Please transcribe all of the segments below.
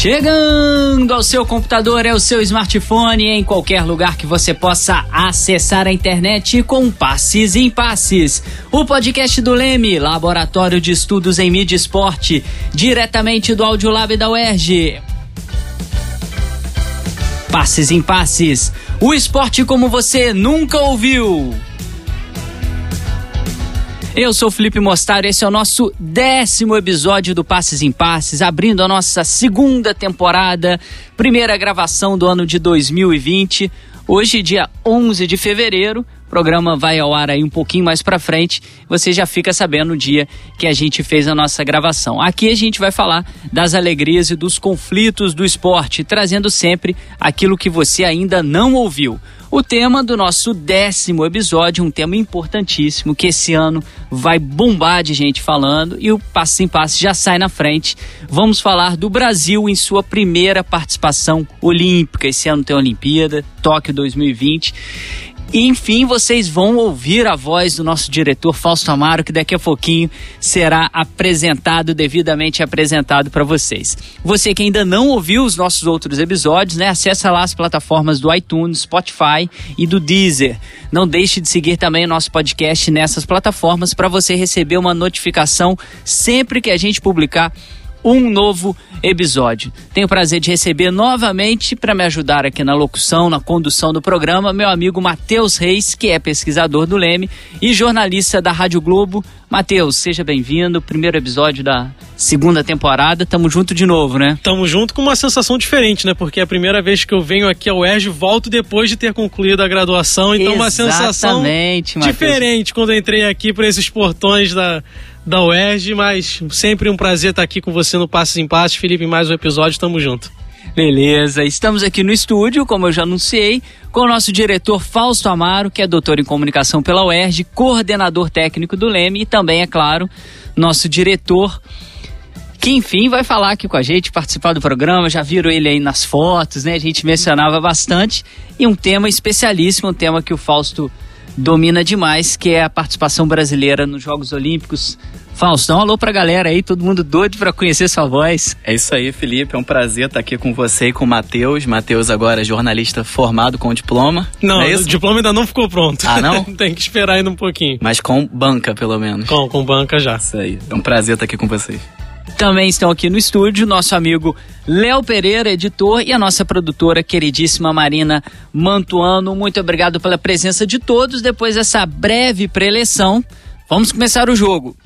Chegando ao seu computador, é o seu smartphone, em qualquer lugar que você possa acessar a internet com Passes em Passes. O podcast do Leme, Laboratório de Estudos em Mídia e Esporte, diretamente do Audiolab da UERJ. Passes em Passes, o esporte como você nunca ouviu. Eu sou Felipe Mostaro, esse é o nosso décimo episódio do Passes em Passes, abrindo a nossa segunda temporada, primeira gravação do ano de 2020. Hoje, dia 11 de fevereiro, o programa vai ao ar aí um pouquinho mais para frente. Você já fica sabendo o dia que a gente fez a nossa gravação. Aqui a gente vai falar das alegrias e dos conflitos do esporte, trazendo sempre aquilo que você ainda não ouviu. O tema do nosso décimo episódio, um tema importantíssimo que esse ano vai bombar de gente falando e o Passo em Passo já sai na frente. Vamos falar do Brasil em sua primeira participação olímpica. Esse ano tem a Olimpíada, Tóquio 2020. E, enfim, vocês vão ouvir a voz do nosso diretor Fausto Amaro, que daqui a pouquinho será apresentado, devidamente apresentado para vocês. Você que ainda não ouviu os nossos outros episódios, né? Acessa lá as plataformas do iTunes, Spotify e do Deezer. Não deixe de seguir também o nosso podcast nessas plataformas para você receber uma notificação sempre que a gente publicar um novo episódio. Tenho o prazer de receber novamente para me ajudar aqui na locução, na condução do programa, meu amigo Matheus Reis, que é pesquisador do Leme e jornalista da Rádio Globo. Matheus, seja bem-vindo. Primeiro episódio da segunda temporada. Tamo junto de novo, né? Tamo junto com uma sensação diferente, né? Porque é a primeira vez que eu venho aqui ao UERJ, volto depois de ter concluído a graduação. Então, Exatamente, uma sensação Mateus. diferente quando eu entrei aqui por esses portões da, da UERJ, mas sempre um prazer estar aqui com você no Passos em Passos. Felipe, mais um episódio, tamo junto. Beleza, estamos aqui no estúdio, como eu já anunciei, com o nosso diretor Fausto Amaro, que é doutor em comunicação pela UERJ, coordenador técnico do Leme e também, é claro, nosso diretor que enfim vai falar aqui com a gente, participar do programa, já viram ele aí nas fotos, né? A gente mencionava bastante e um tema especialíssimo, um tema que o Fausto domina demais, que é a participação brasileira nos Jogos Olímpicos. Fausto, dá um alô pra galera aí, todo mundo doido para conhecer sua voz. É isso aí, Felipe. É um prazer estar aqui com você e com o Matheus. Matheus agora é jornalista formado com diploma. Não, é o diploma ainda não ficou pronto. Ah, não? Tem que esperar ainda um pouquinho. Mas com banca, pelo menos. Com, com banca já. Isso aí. É um prazer estar aqui com vocês. Também estão aqui no estúdio nosso amigo Léo Pereira, editor, e a nossa produtora queridíssima Marina Mantuano. Muito obrigado pela presença de todos. Depois dessa breve preleção, vamos começar o jogo.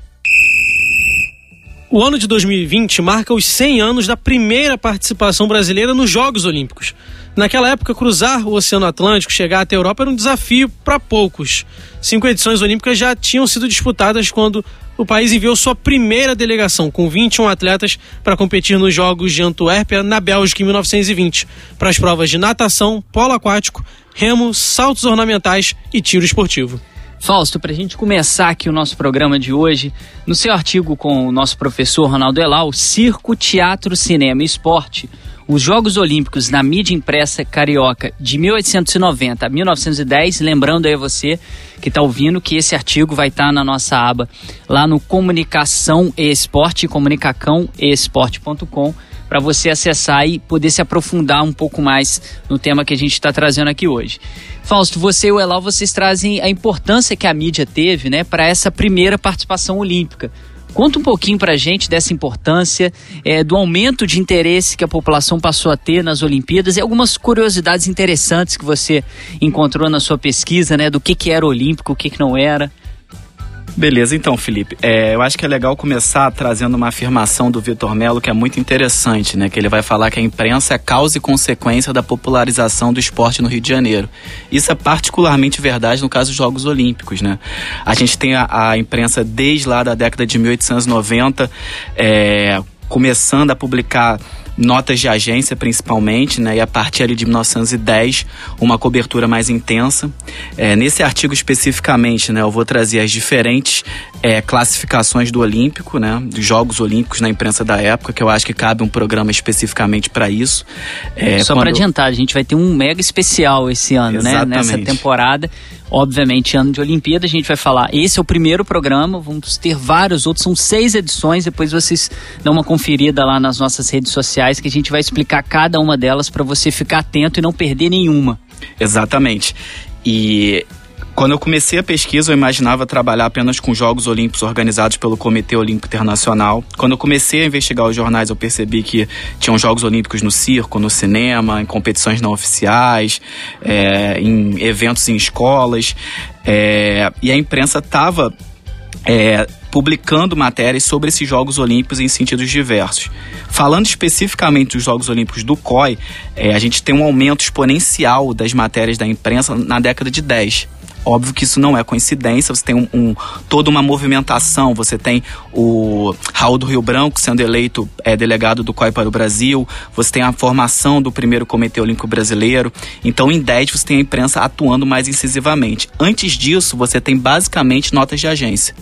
O ano de 2020 marca os 100 anos da primeira participação brasileira nos Jogos Olímpicos. Naquela época, cruzar o Oceano Atlântico, chegar até a Europa, era um desafio para poucos. Cinco edições olímpicas já tinham sido disputadas quando o país enviou sua primeira delegação, com 21 atletas, para competir nos Jogos de Antuérpia, na Bélgica, em 1920, para as provas de natação, polo aquático, remo, saltos ornamentais e tiro esportivo. Fausto, para a gente começar aqui o nosso programa de hoje, no seu artigo com o nosso professor Ronaldo Elal, Circo, Teatro, Cinema e Esporte, os Jogos Olímpicos na mídia impressa carioca de 1890 a 1910, lembrando aí você que está ouvindo que esse artigo vai estar tá na nossa aba lá no Comunicação e Esporte, comunicacão e esporte.com, para você acessar e poder se aprofundar um pouco mais no tema que a gente está trazendo aqui hoje. Fausto, você e o Elal, vocês trazem a importância que a mídia teve né, para essa primeira participação olímpica. Conta um pouquinho para a gente dessa importância, é, do aumento de interesse que a população passou a ter nas Olimpíadas e algumas curiosidades interessantes que você encontrou na sua pesquisa, né? Do que, que era olímpico, o que, que não era. Beleza, então, Felipe, é, eu acho que é legal começar trazendo uma afirmação do Vitor Melo que é muito interessante, né? Que ele vai falar que a imprensa é causa e consequência da popularização do esporte no Rio de Janeiro. Isso é particularmente verdade no caso dos Jogos Olímpicos, né? A gente tem a, a imprensa desde lá da década de 1890, é, começando a publicar notas de agência principalmente, né? E a partir ali de 1910, uma cobertura mais intensa. É, nesse artigo especificamente, né, eu vou trazer as diferentes é, classificações do Olímpico, né? Dos Jogos Olímpicos na imprensa da época, que eu acho que cabe um programa especificamente para isso. É, Só quando... para adiantar, a gente vai ter um mega especial esse ano, Exatamente. né? Nessa temporada obviamente, ano de Olimpíada. A gente vai falar, esse é o primeiro programa, vamos ter vários outros, são seis edições. Depois vocês dão uma conferida lá nas nossas redes sociais que a gente vai explicar cada uma delas para você ficar atento e não perder nenhuma. Exatamente. E quando eu comecei a pesquisa, eu imaginava trabalhar apenas com Jogos Olímpicos organizados pelo Comitê Olímpico Internacional. Quando eu comecei a investigar os jornais, eu percebi que tinham Jogos Olímpicos no circo, no cinema, em competições não oficiais, é, em eventos em escolas. É, e a imprensa estava é, publicando matérias sobre esses Jogos Olímpicos em sentidos diversos. Falando especificamente dos Jogos Olímpicos do COI, é, a gente tem um aumento exponencial das matérias da imprensa na década de 10. Óbvio que isso não é coincidência, você tem um, um, toda uma movimentação, você tem o Raul do Rio Branco sendo eleito é, delegado do COI para o Brasil, você tem a formação do primeiro Comitê Olímpico Brasileiro, então em 10 você tem a imprensa atuando mais incisivamente. Antes disso, você tem basicamente notas de agência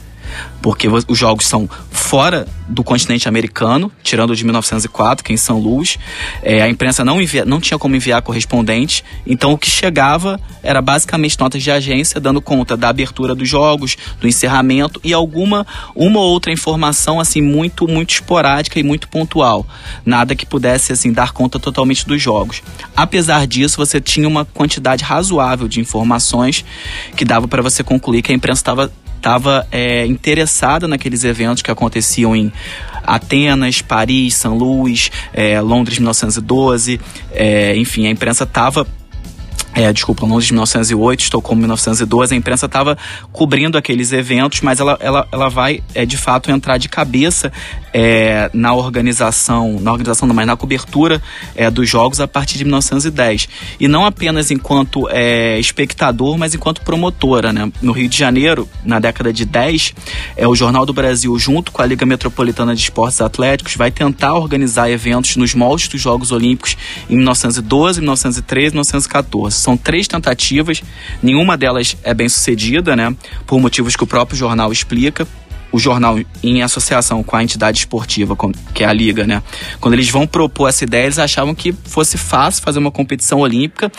porque os jogos são fora do continente americano, tirando o de 1904, que é em São Luís. É, a imprensa não, envia, não tinha como enviar correspondente, então o que chegava era basicamente notas de agência dando conta da abertura dos jogos, do encerramento e alguma uma ou outra informação assim muito muito esporádica e muito pontual, nada que pudesse assim dar conta totalmente dos jogos. Apesar disso, você tinha uma quantidade razoável de informações que dava para você concluir que a imprensa estava estava é, interessada naqueles eventos que aconteciam em Atenas, Paris, São Luís, é, Londres 1912, é, enfim, a imprensa estava é, desculpa, Londres de 1908, Estocolmo 1912, a imprensa estava cobrindo aqueles eventos, mas ela, ela, ela vai, é, de fato, entrar de cabeça é, na organização, na organização não, mas na cobertura é, dos jogos a partir de 1910. E não apenas enquanto é, espectador, mas enquanto promotora. Né? No Rio de Janeiro, na década de 10, é, o Jornal do Brasil, junto com a Liga Metropolitana de Esportes Atléticos, vai tentar organizar eventos nos moldes dos Jogos Olímpicos em 1912, 1913 1914. São três tentativas, nenhuma delas é bem sucedida, né? Por motivos que o próprio jornal explica o jornal em associação com a entidade esportiva, que é a liga, né? Quando eles vão propor essa ideia, eles achavam que fosse fácil fazer uma competição olímpica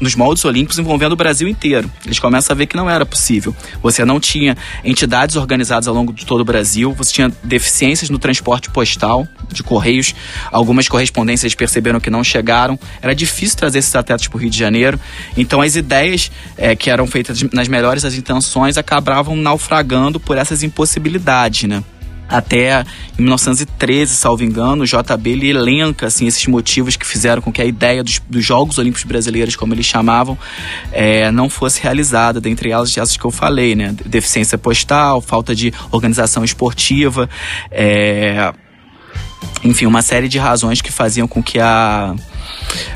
nos moldes olímpicos envolvendo o Brasil inteiro. Eles começam a ver que não era possível. Você não tinha entidades organizadas ao longo de todo o Brasil, você tinha deficiências no transporte postal, de correios, algumas correspondências perceberam que não chegaram. Era difícil trazer esses atletas para o Rio de Janeiro. Então as ideias é, que eram feitas nas melhores das intenções acabavam naufragando por essas impossibilidades, né? até em 1913, salvo engano, o JB ele elenca assim, esses motivos que fizeram com que a ideia dos, dos Jogos Olímpicos Brasileiros, como eles chamavam, é, não fosse realizada, dentre elas essas que eu falei, né? Deficiência postal, falta de organização esportiva, é, enfim, uma série de razões que faziam com que a,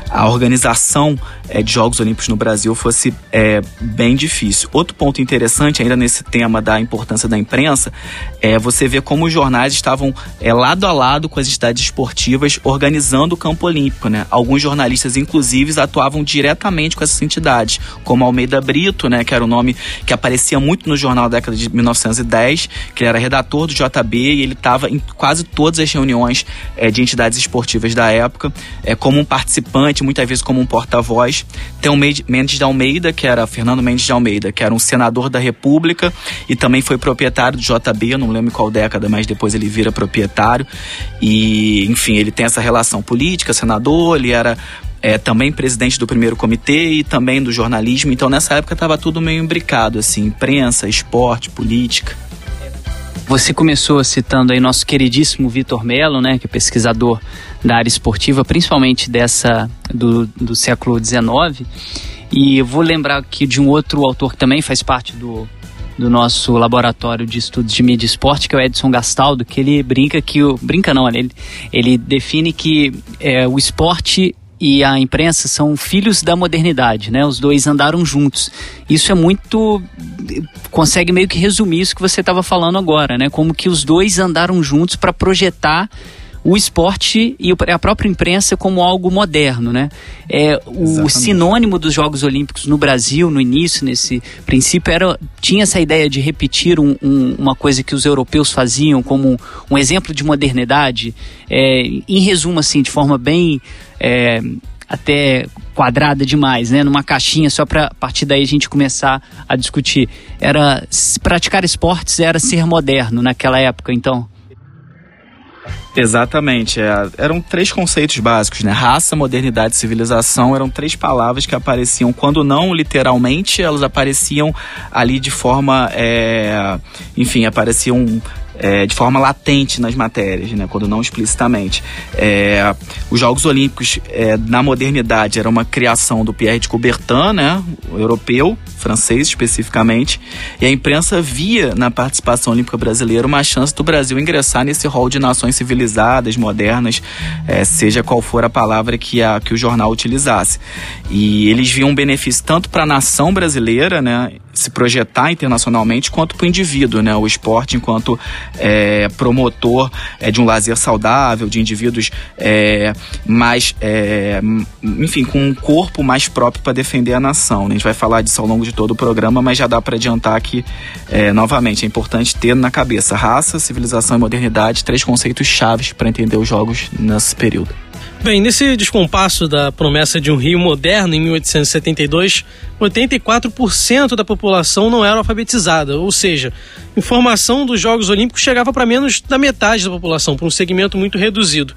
a organização é, de Jogos Olímpicos no Brasil fosse é, bem difícil. Outro ponto interessante, ainda nesse tema da importância da imprensa, é você ver como os jornais estavam é, lado a lado com as entidades esportivas organizando o campo olímpico. Né? Alguns jornalistas, inclusive, atuavam diretamente com essas entidades, como Almeida Brito, né, que era o nome que aparecia muito no jornal da década de 1910, que era redator do JB e ele estava em quase todas as reuniões é, de entidades esportivas da época, é, como um muitas vezes como um porta-voz tem o Mendes de Almeida, que era Fernando Mendes de Almeida, que era um senador da República e também foi proprietário do JB, não lembro qual década, mas depois ele vira proprietário. E, enfim, ele tem essa relação política, senador, ele era é, também presidente do primeiro comitê e também do jornalismo. Então, nessa época, estava tudo meio imbricado, assim, imprensa, esporte, política. Você começou citando aí nosso queridíssimo Vitor Melo, né, que é pesquisador da área esportiva, principalmente dessa do, do século XIX. E eu vou lembrar aqui de um outro autor que também faz parte do, do nosso laboratório de estudos de mídia e esporte, que é o Edson Gastaldo, que ele brinca que o. Brinca não, ele, ele define que é, o esporte e a imprensa são filhos da modernidade, né? Os dois andaram juntos. Isso é muito consegue meio que resumir isso que você estava falando agora, né? Como que os dois andaram juntos para projetar o esporte e a própria imprensa como algo moderno, né? É, o Exatamente. sinônimo dos Jogos Olímpicos no Brasil, no início, nesse princípio, era, tinha essa ideia de repetir um, um, uma coisa que os europeus faziam como um exemplo de modernidade. É, em resumo, assim, de forma bem é, até quadrada demais, né? Numa caixinha só para a partir daí a gente começar a discutir. Era praticar esportes era ser moderno naquela época, então. Exatamente. É, eram três conceitos básicos, né? Raça, modernidade e civilização eram três palavras que apareciam, quando não literalmente, elas apareciam ali de forma. É, enfim, apareciam é, de forma latente nas matérias, né, quando não explicitamente. É, os Jogos Olímpicos é, na modernidade era uma criação do Pierre de Coubertin, né, europeu, francês especificamente, e a imprensa via na participação olímpica brasileira uma chance do Brasil ingressar nesse rol de nações civilizadas, modernas, é, seja qual for a palavra que, a, que o jornal utilizasse. E eles viam um benefício tanto para a nação brasileira, né, se projetar internacionalmente, quanto para o indivíduo, né? O esporte enquanto é, promotor é, de um lazer saudável, de indivíduos é, mais, é, enfim, com um corpo mais próprio para defender a nação. Né? A gente vai falar disso ao longo todo o programa, mas já dá para adiantar que, é, novamente, é importante ter na cabeça raça, civilização e modernidade, três conceitos chaves para entender os jogos nesse período. Bem, nesse descompasso da promessa de um Rio moderno em 1872, 84% da população não era alfabetizada, ou seja, informação dos Jogos Olímpicos chegava para menos da metade da população, para um segmento muito reduzido.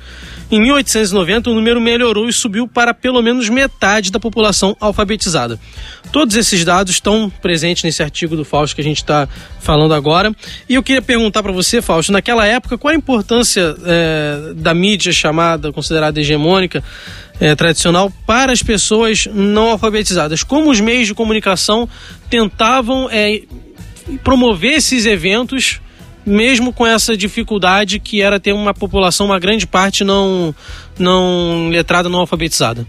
Em 1890, o número melhorou e subiu para pelo menos metade da população alfabetizada. Todos esses dados estão presentes nesse artigo do Fausto que a gente está falando agora. E eu queria perguntar para você, Fausto, naquela época, qual a importância é, da mídia chamada, considerada hegemônica, é, tradicional, para as pessoas não alfabetizadas? Como os meios de comunicação tentavam é, promover esses eventos mesmo com essa dificuldade que era ter uma população, uma grande parte não, não letrada, não alfabetizada.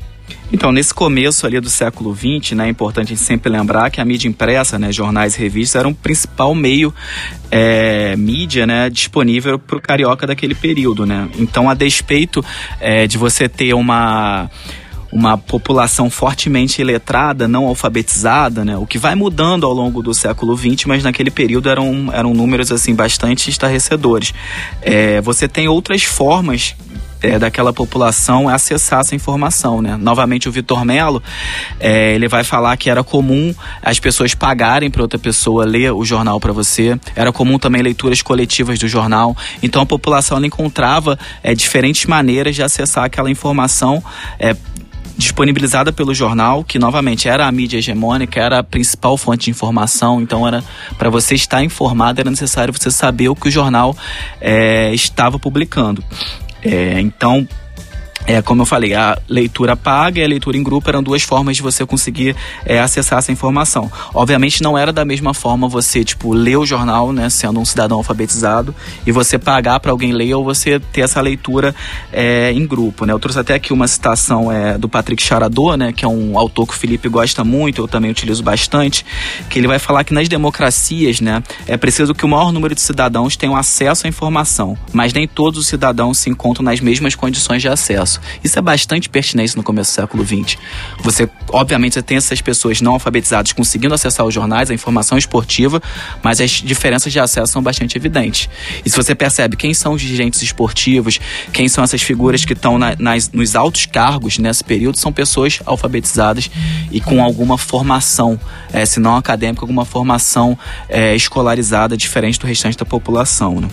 Então, nesse começo ali do século XX, né, é importante a gente sempre lembrar que a mídia impressa, né, jornais e revistas, era o um principal meio é, mídia né, disponível para o carioca daquele período. Né? Então, a despeito é, de você ter uma uma população fortemente iletrada, não alfabetizada, né? O que vai mudando ao longo do século XX, mas naquele período eram, eram números assim bastante estarrecedores. É, você tem outras formas é, daquela população acessar essa informação, né? Novamente o Vitor Melo, é, ele vai falar que era comum as pessoas pagarem para outra pessoa ler o jornal para você, era comum também leituras coletivas do jornal, então a população encontrava é, diferentes maneiras de acessar aquela informação é, disponibilizada pelo jornal, que novamente era a mídia hegemônica, era a principal fonte de informação, então era para você estar informado era necessário você saber o que o jornal é, estava publicando. É, então é, como eu falei, a leitura paga e a leitura em grupo eram duas formas de você conseguir é, acessar essa informação. Obviamente não era da mesma forma você, tipo, ler o jornal, né, sendo um cidadão alfabetizado, e você pagar para alguém ler ou você ter essa leitura é, em grupo, né. Eu trouxe até aqui uma citação é, do Patrick Charador, né, que é um autor que o Felipe gosta muito, eu também utilizo bastante, que ele vai falar que nas democracias, né, é preciso que o maior número de cidadãos tenham acesso à informação, mas nem todos os cidadãos se encontram nas mesmas condições de acesso. Isso é bastante pertinente no começo do século XX. Você, obviamente, você tem essas pessoas não alfabetizadas conseguindo acessar os jornais, a informação esportiva, mas as diferenças de acesso são bastante evidentes. E se você percebe quem são os dirigentes esportivos, quem são essas figuras que estão na, nos altos cargos nesse período, são pessoas alfabetizadas e com alguma formação, é, se não acadêmica, alguma formação é, escolarizada diferente do restante da população. Né?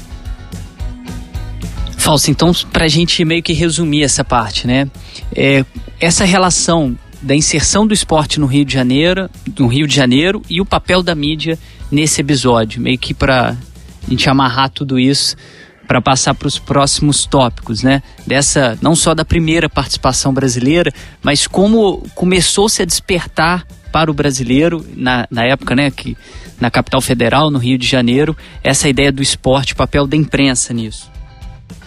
Fausto, então, para a gente meio que resumir essa parte, né? É, essa relação da inserção do esporte no Rio de Janeiro, no Rio de Janeiro e o papel da mídia nesse episódio, meio que para a gente amarrar tudo isso para passar para os próximos tópicos, né? Dessa não só da primeira participação brasileira, mas como começou-se a despertar para o brasileiro na, na época, né, que na capital federal, no Rio de Janeiro, essa ideia do esporte, papel da imprensa nisso.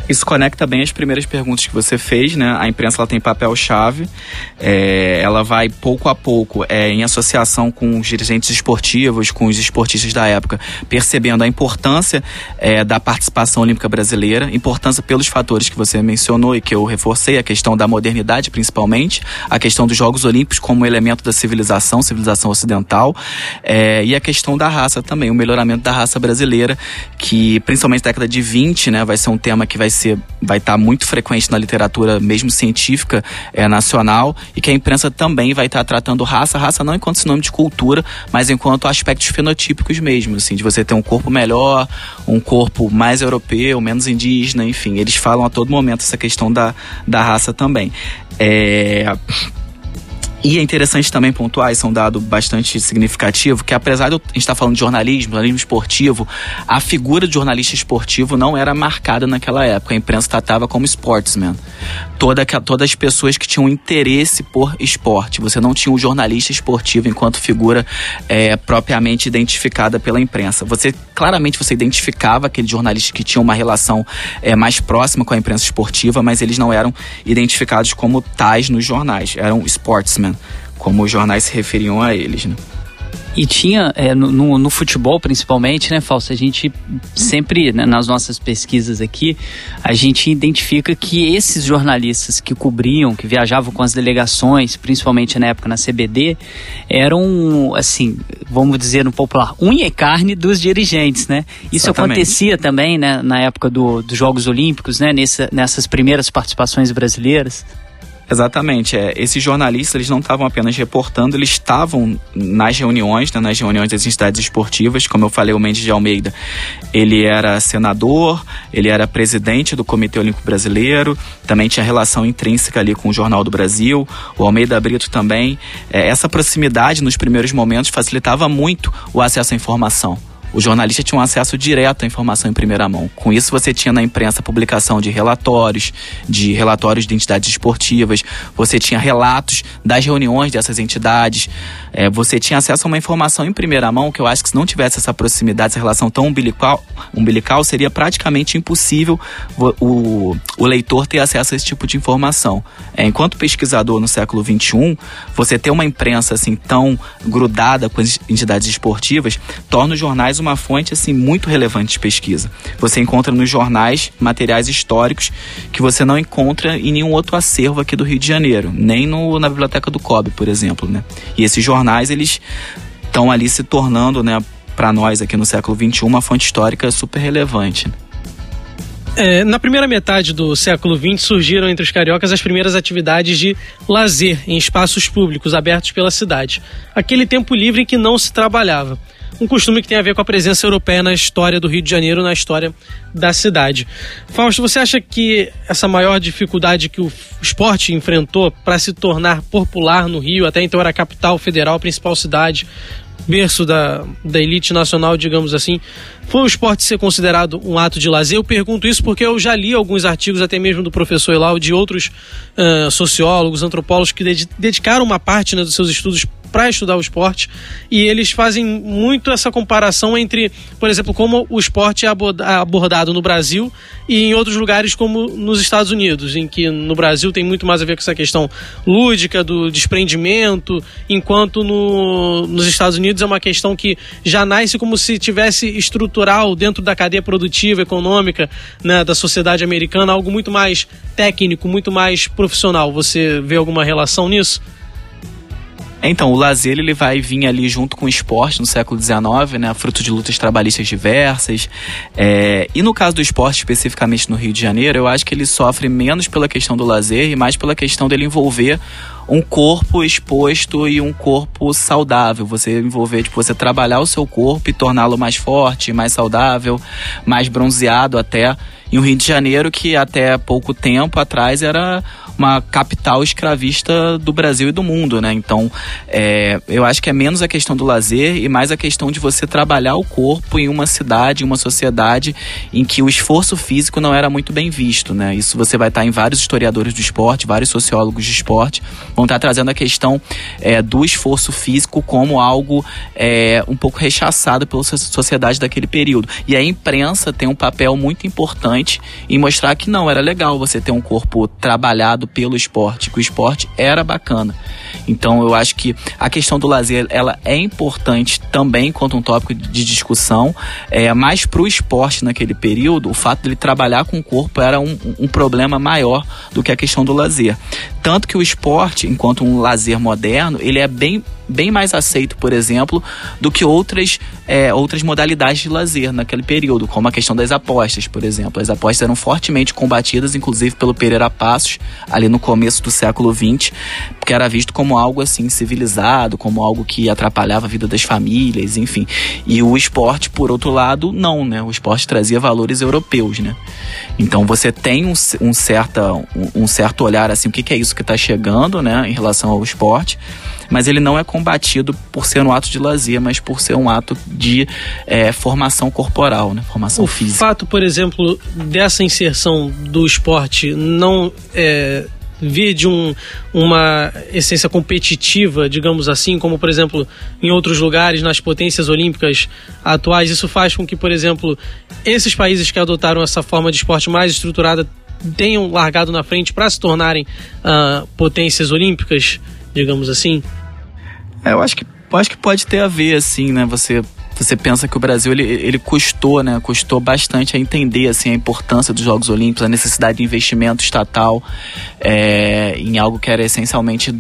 Isso conecta bem as primeiras perguntas que você fez, né? A imprensa ela tem papel-chave, é, ela vai pouco a pouco, é, em associação com os dirigentes esportivos, com os esportistas da época, percebendo a importância é, da participação olímpica brasileira, importância pelos fatores que você mencionou e que eu reforcei, a questão da modernidade principalmente, a questão dos Jogos Olímpicos como elemento da civilização, civilização ocidental, é, e a questão da raça também, o melhoramento da raça brasileira, que principalmente na década de 20, né, vai ser um tema que vai vai estar muito frequente na literatura mesmo científica é, nacional e que a imprensa também vai estar tratando raça, raça não enquanto sinônimo de cultura, mas enquanto aspectos fenotípicos mesmo, assim, de você ter um corpo melhor, um corpo mais europeu, menos indígena, enfim, eles falam a todo momento essa questão da, da raça também. É, e é interessante também pontuar, isso é um dado bastante significativo, que apesar de a gente estar falando de jornalismo, jornalismo esportivo, a figura de jornalista esportivo não era marcada naquela época. A imprensa tratava como sportsman. Toda, todas as pessoas que tinham interesse por esporte. Você não tinha um jornalista esportivo enquanto figura é, propriamente identificada pela imprensa. Você claramente você identificava aquele jornalista que tinha uma relação é, mais próxima com a imprensa esportiva, mas eles não eram identificados como tais nos jornais. Eram sportsmen como os jornais se referiam a eles, né? E tinha, é, no, no, futebol principalmente, né, Fausto? A gente sempre, né, nas nossas pesquisas aqui, a gente identifica que esses jornalistas que cobriam, que viajavam com as delegações, principalmente na época na CBD, eram, assim, vamos dizer no popular, unha e carne dos dirigentes, né? Isso Exatamente. acontecia também, né, na época do, dos Jogos Olímpicos, né, nessa, nessas primeiras participações brasileiras. Exatamente. É, esses jornalistas eles não estavam apenas reportando, eles estavam nas reuniões, né, nas reuniões das entidades esportivas. Como eu falei, o Mendes de Almeida, ele era senador, ele era presidente do Comitê Olímpico Brasileiro, também tinha relação intrínseca ali com o Jornal do Brasil. O Almeida Brito também. É, essa proximidade nos primeiros momentos facilitava muito o acesso à informação o jornalista tinha um acesso direto à informação em primeira mão. Com isso, você tinha na imprensa publicação de relatórios, de relatórios de entidades esportivas, você tinha relatos das reuniões dessas entidades, é, você tinha acesso a uma informação em primeira mão que eu acho que se não tivesse essa proximidade, essa relação tão umbilical, umbilical seria praticamente impossível o, o, leitor ter acesso a esse tipo de informação. É, enquanto pesquisador no século XXI, você ter uma imprensa assim tão grudada com as entidades esportivas torna os jornais uma uma fonte assim muito relevante de pesquisa. Você encontra nos jornais materiais históricos que você não encontra em nenhum outro acervo aqui do Rio de Janeiro, nem no, na biblioteca do COB, por exemplo, né? E esses jornais eles estão ali se tornando, né, para nós aqui no século XXI, uma fonte histórica super relevante. É, na primeira metade do século XX surgiram entre os cariocas as primeiras atividades de lazer em espaços públicos abertos pela cidade. Aquele tempo livre em que não se trabalhava um costume que tem a ver com a presença europeia na história do Rio de Janeiro, na história da cidade. Fausto, você acha que essa maior dificuldade que o esporte enfrentou para se tornar popular no Rio, até então era a capital federal, a principal cidade, berço da, da elite nacional, digamos assim, foi o esporte ser considerado um ato de lazer? Eu pergunto isso porque eu já li alguns artigos, até mesmo do professor Elau, de outros uh, sociólogos, antropólogos, que dedicaram uma parte né, dos seus estudos para estudar o esporte e eles fazem muito essa comparação entre, por exemplo, como o esporte é abordado no Brasil e em outros lugares como nos Estados Unidos, em que no Brasil tem muito mais a ver com essa questão lúdica do desprendimento, enquanto no, nos Estados Unidos é uma questão que já nasce como se tivesse estrutural dentro da cadeia produtiva, econômica né, da sociedade americana, algo muito mais técnico, muito mais profissional. Você vê alguma relação nisso? Então, o lazer ele vai vir ali junto com o esporte no século XIX, né, fruto de lutas trabalhistas diversas. É, e no caso do esporte, especificamente no Rio de Janeiro, eu acho que ele sofre menos pela questão do lazer e mais pela questão dele envolver um corpo exposto e um corpo saudável. Você envolver, tipo, você trabalhar o seu corpo e torná-lo mais forte, mais saudável, mais bronzeado até. Em um Rio de Janeiro que até pouco tempo atrás era uma capital escravista do Brasil e do mundo, né? Então, é, eu acho que é menos a questão do lazer e mais a questão de você trabalhar o corpo em uma cidade, em uma sociedade em que o esforço físico não era muito bem visto, né? Isso você vai estar em vários historiadores do esporte, vários sociólogos de esporte vão estar trazendo a questão é, do esforço físico como algo é, um pouco rechaçado pela sociedade daquele período. E a imprensa tem um papel muito importante em mostrar que não era legal você ter um corpo trabalhado pelo esporte, que o esporte era bacana. Então eu acho que a questão do lazer ela é importante também quanto um tópico de discussão, é, mas para o esporte naquele período, o fato de ele trabalhar com o corpo era um, um problema maior do que a questão do lazer. Tanto que o esporte, enquanto um lazer moderno, ele é bem bem mais aceito, por exemplo, do que outras, é, outras modalidades de lazer naquele período, como a questão das apostas, por exemplo. As apostas eram fortemente combatidas, inclusive pelo Pereira Passos, ali no começo do século XX, porque era visto como algo assim civilizado, como algo que atrapalhava a vida das famílias, enfim. E o esporte, por outro lado, não, né? O esporte trazia valores europeus, né? Então você tem um, um, certa, um, um certo olhar assim, o que, que é isso que está chegando, né, em relação ao esporte mas ele não é combatido por ser um ato de lazer, mas por ser um ato de é, formação corporal, né? formação o física. O fato, por exemplo, dessa inserção do esporte não é, vir de um, uma essência competitiva, digamos assim, como por exemplo em outros lugares, nas potências olímpicas atuais, isso faz com que, por exemplo, esses países que adotaram essa forma de esporte mais estruturada tenham largado na frente para se tornarem uh, potências olímpicas? Digamos assim? É, eu acho que, eu acho que pode ter a ver, assim, né? Você você pensa que o Brasil ele, ele custou, né? Custou bastante a entender assim a importância dos Jogos Olímpicos, a necessidade de investimento estatal é, em algo que era essencialmente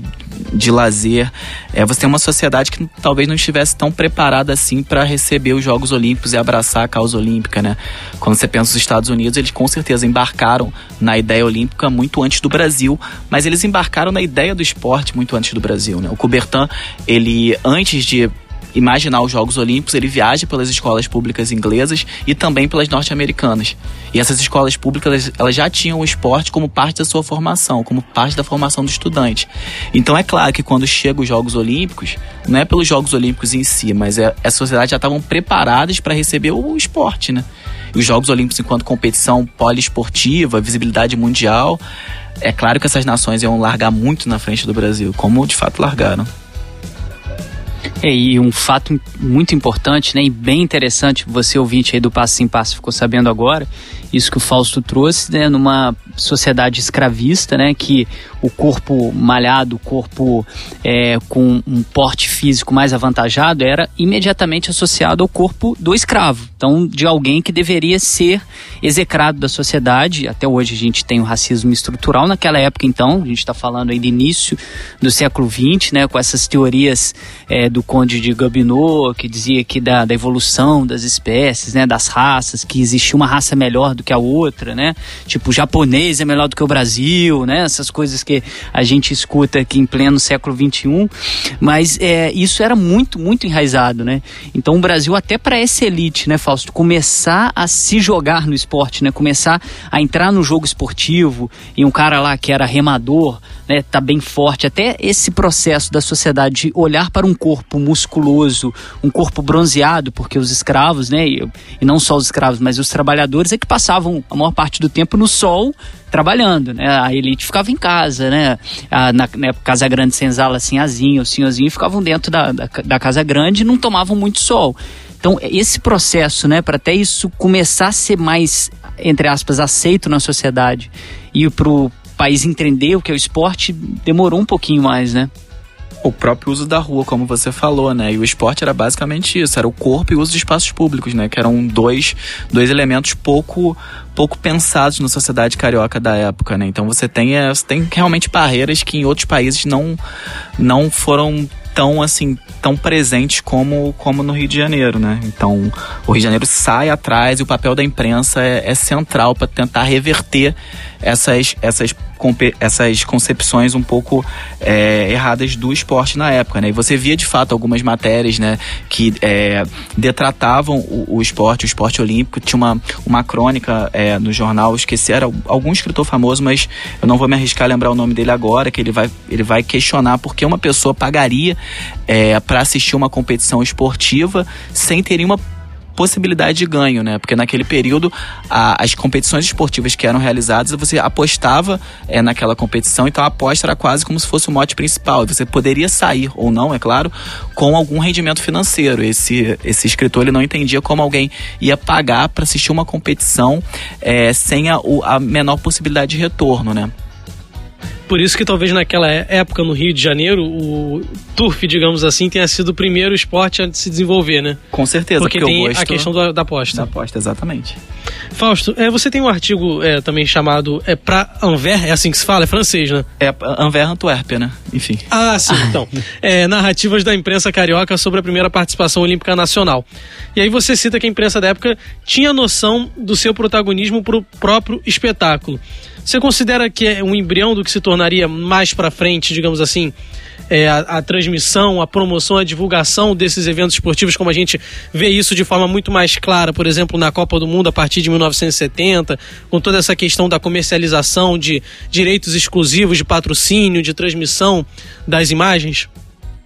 de lazer. É, você tem uma sociedade que talvez não estivesse tão preparada assim para receber os Jogos Olímpicos e abraçar a causa olímpica, né? Quando você pensa nos Estados Unidos, eles com certeza embarcaram na ideia olímpica muito antes do Brasil, mas eles embarcaram na ideia do esporte muito antes do Brasil, né? O Coubertin, ele antes de imaginar os Jogos Olímpicos, ele viaja pelas escolas públicas inglesas e também pelas norte-americanas. E essas escolas públicas, elas já tinham o esporte como parte da sua formação, como parte da formação do estudante. Então é claro que quando chegam os Jogos Olímpicos, não é pelos Jogos Olímpicos em si, mas é, a sociedade já estavam preparadas para receber o esporte, né? E os Jogos Olímpicos enquanto competição poliesportiva, visibilidade mundial, é claro que essas nações iam largar muito na frente do Brasil, como de fato largaram. É, e um fato muito importante né, e bem interessante, você ouvinte aí do Passo em Passo ficou sabendo agora, isso que o Fausto trouxe, né, numa sociedade escravista, né, que o corpo malhado, o corpo é, com um porte físico mais avantajado era imediatamente associado ao corpo do escravo. Então, de alguém que deveria ser execrado da sociedade. Até hoje a gente tem o racismo estrutural. Naquela época, então, a gente está falando aí do início do século XX, né, com essas teorias é, do Conde de Gobineau, que dizia que da, da evolução das espécies, né, das raças, que existia uma raça melhor do que a outra, né? Tipo, o japonês é melhor do que o Brasil, né? Essas coisas que a gente escuta aqui em pleno século XXI. Mas é, isso era muito, muito enraizado, né? Então o Brasil, até para essa elite, né, Fausto, começar a se jogar no esporte, né? Começar a entrar no jogo esportivo e um cara lá que era remador, né, tá bem forte. Até esse processo da sociedade de olhar para um corpo musculoso, um corpo bronzeado, porque os escravos, né, e, e não só os escravos, mas os trabalhadores é que passavam a maior parte do tempo no sol trabalhando, né? A elite ficava em casa, né? A, na, na Casa Grande Senzala, Azinho, o senhorzinho ficavam dentro da, da, da Casa Grande e não tomavam muito sol. Então, esse processo, né, para até isso começar a ser mais, entre aspas, aceito na sociedade e pro país entender o que é o esporte, demorou um pouquinho mais, né? o próprio uso da rua, como você falou, né? E o esporte era basicamente isso, era o corpo e o uso de espaços públicos, né? Que eram dois, dois elementos pouco pouco pensados na sociedade carioca da época, né? Então você tem, é, você tem realmente barreiras que em outros países não, não foram tão assim tão presentes como como no Rio de Janeiro, né? Então o Rio de Janeiro sai atrás e o papel da imprensa é, é central para tentar reverter essas essas essas concepções um pouco é, erradas do esporte na época, né? E você via de fato algumas matérias, né, que é, detratavam o, o, esporte, o esporte olímpico. Tinha uma, uma crônica é, no jornal, esqueci, era algum escritor famoso, mas eu não vou me arriscar a lembrar o nome dele agora, que ele vai, ele vai questionar por que uma pessoa pagaria é, para assistir uma competição esportiva sem ter nenhuma possibilidade de ganho, né? Porque naquele período a, as competições esportivas que eram realizadas você apostava é, naquela competição, então a aposta era quase como se fosse o mote principal. Você poderia sair ou não, é claro, com algum rendimento financeiro. Esse esse escritor ele não entendia como alguém ia pagar para assistir uma competição é, sem a, a menor possibilidade de retorno, né? Por isso que talvez naquela é, época no Rio de Janeiro, o turf, digamos assim, tenha sido o primeiro esporte a se desenvolver, né? Com certeza, porque, porque tem a questão da, da aposta. Da aposta, exatamente. Fausto, é, você tem um artigo é, também chamado é para Anver, é assim que se fala, é francês, né? É Anver Antuérpia, né? Enfim. Ah, sim, então. É, narrativas da imprensa carioca sobre a primeira participação olímpica nacional. E aí você cita que a imprensa da época tinha noção do seu protagonismo para o próprio espetáculo. Você considera que é um embrião do que se tornaria mais para frente, digamos assim, é, a, a, transmissão, a promoção, a divulgação desses eventos esportivos, como a gente vê isso de forma muito mais clara, por exemplo, na Copa do Mundo a partir de 1970, com toda essa questão da comercialização de direitos exclusivos de patrocínio, de transmissão das imagens?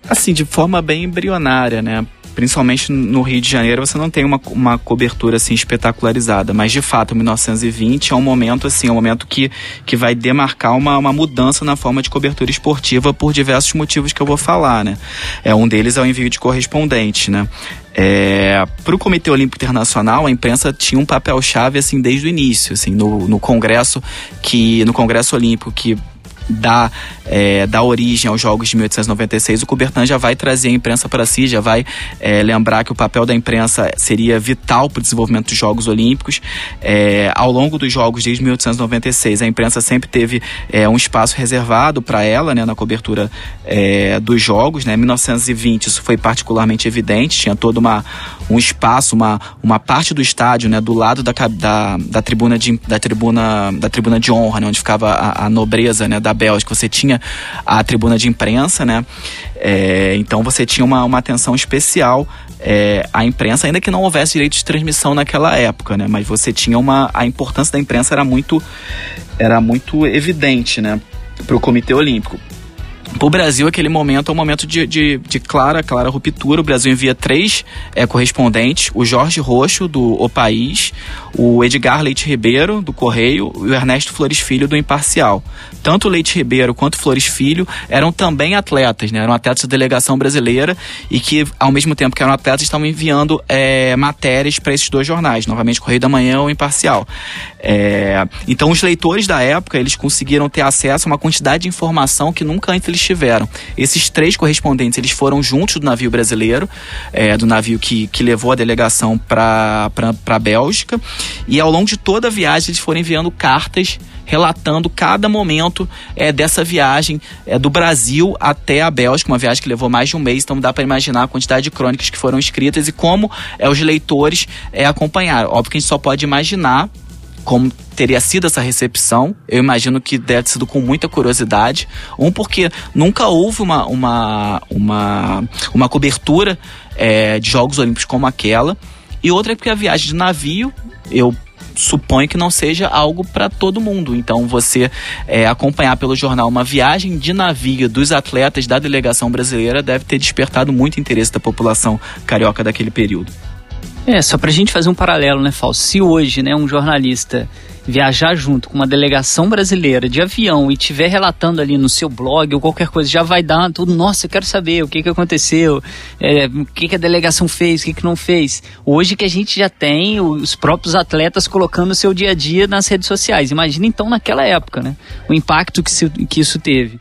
Assim, de forma bem embrionária, né? principalmente no Rio de Janeiro, você não tem uma, uma cobertura assim espetacularizada. Mas de fato, 1920 é um momento assim, é um momento que, que vai demarcar uma, uma mudança na forma de cobertura esportiva por diversos motivos que eu vou falar, né? É um deles é o envio de correspondente, né? É, para o Comitê Olímpico Internacional, a imprensa tinha um papel chave assim desde o início, assim no, no congresso que no Congresso Olímpico que dá, é, dá origem aos Jogos de 1896, o Coubertin já vai trazer a imprensa para si, já vai é, lembrar que o papel da imprensa seria vital para o desenvolvimento dos Jogos Olímpicos. É, ao longo dos Jogos, desde 1896, a imprensa sempre teve é, um espaço reservado para ela né, na cobertura é, dos Jogos. Né? Em 1920, isso foi particularmente evidente, tinha todo uma, um espaço, uma, uma parte do estádio né, do lado da, da, da, tribuna, de, da, tribuna, da tribuna de honra, né, onde ficava a, a nobreza né, da Bélgica, você tinha a tribuna de imprensa, né? É, então você tinha uma, uma atenção especial é, à imprensa, ainda que não houvesse direito de transmissão naquela época, né? Mas você tinha uma. A importância da imprensa era muito, era muito evidente, né? Para o Comitê Olímpico. Para o Brasil, aquele momento é um momento de, de, de, clara, clara ruptura. O Brasil envia três é, correspondentes: o Jorge Roxo, do O País, o Edgar Leite Ribeiro, do Correio, e o Ernesto Flores Filho, do Imparcial. Tanto Leite Ribeiro quanto Flores Filho eram também atletas, né? eram atletas da delegação brasileira e que, ao mesmo tempo que eram atletas, estavam enviando é, matérias para esses dois jornais, novamente Correio da Manhã ou Imparcial. É, então, os leitores da época eles conseguiram ter acesso a uma quantidade de informação que nunca antes eles tiveram. Esses três correspondentes eles foram juntos do navio brasileiro, é, do navio que, que levou a delegação para a Bélgica, e ao longo de toda a viagem eles foram enviando cartas relatando cada momento é, dessa viagem é, do Brasil até a Bélgica, uma viagem que levou mais de um mês, então dá para imaginar a quantidade de crônicas que foram escritas e como é, os leitores é, acompanharam. Óbvio que a gente só pode imaginar como teria sido essa recepção. Eu imagino que deve ter sido com muita curiosidade. Um, porque nunca houve uma, uma, uma, uma cobertura é, de Jogos Olímpicos como aquela. E outra é porque a viagem de navio, eu suponho que não seja algo para todo mundo. Então, você é, acompanhar pelo jornal uma viagem de navio dos atletas da delegação brasileira deve ter despertado muito interesse da população carioca daquele período. É, só pra gente fazer um paralelo, né, Fausto? Se hoje, né, um jornalista viajar junto com uma delegação brasileira de avião e tiver relatando ali no seu blog ou qualquer coisa, já vai dar tudo, nossa, eu quero saber o que, que aconteceu, é, o que, que a delegação fez, o que, que não fez. Hoje que a gente já tem os próprios atletas colocando o seu dia a dia nas redes sociais. Imagina então naquela época, né? O impacto que, se, que isso teve.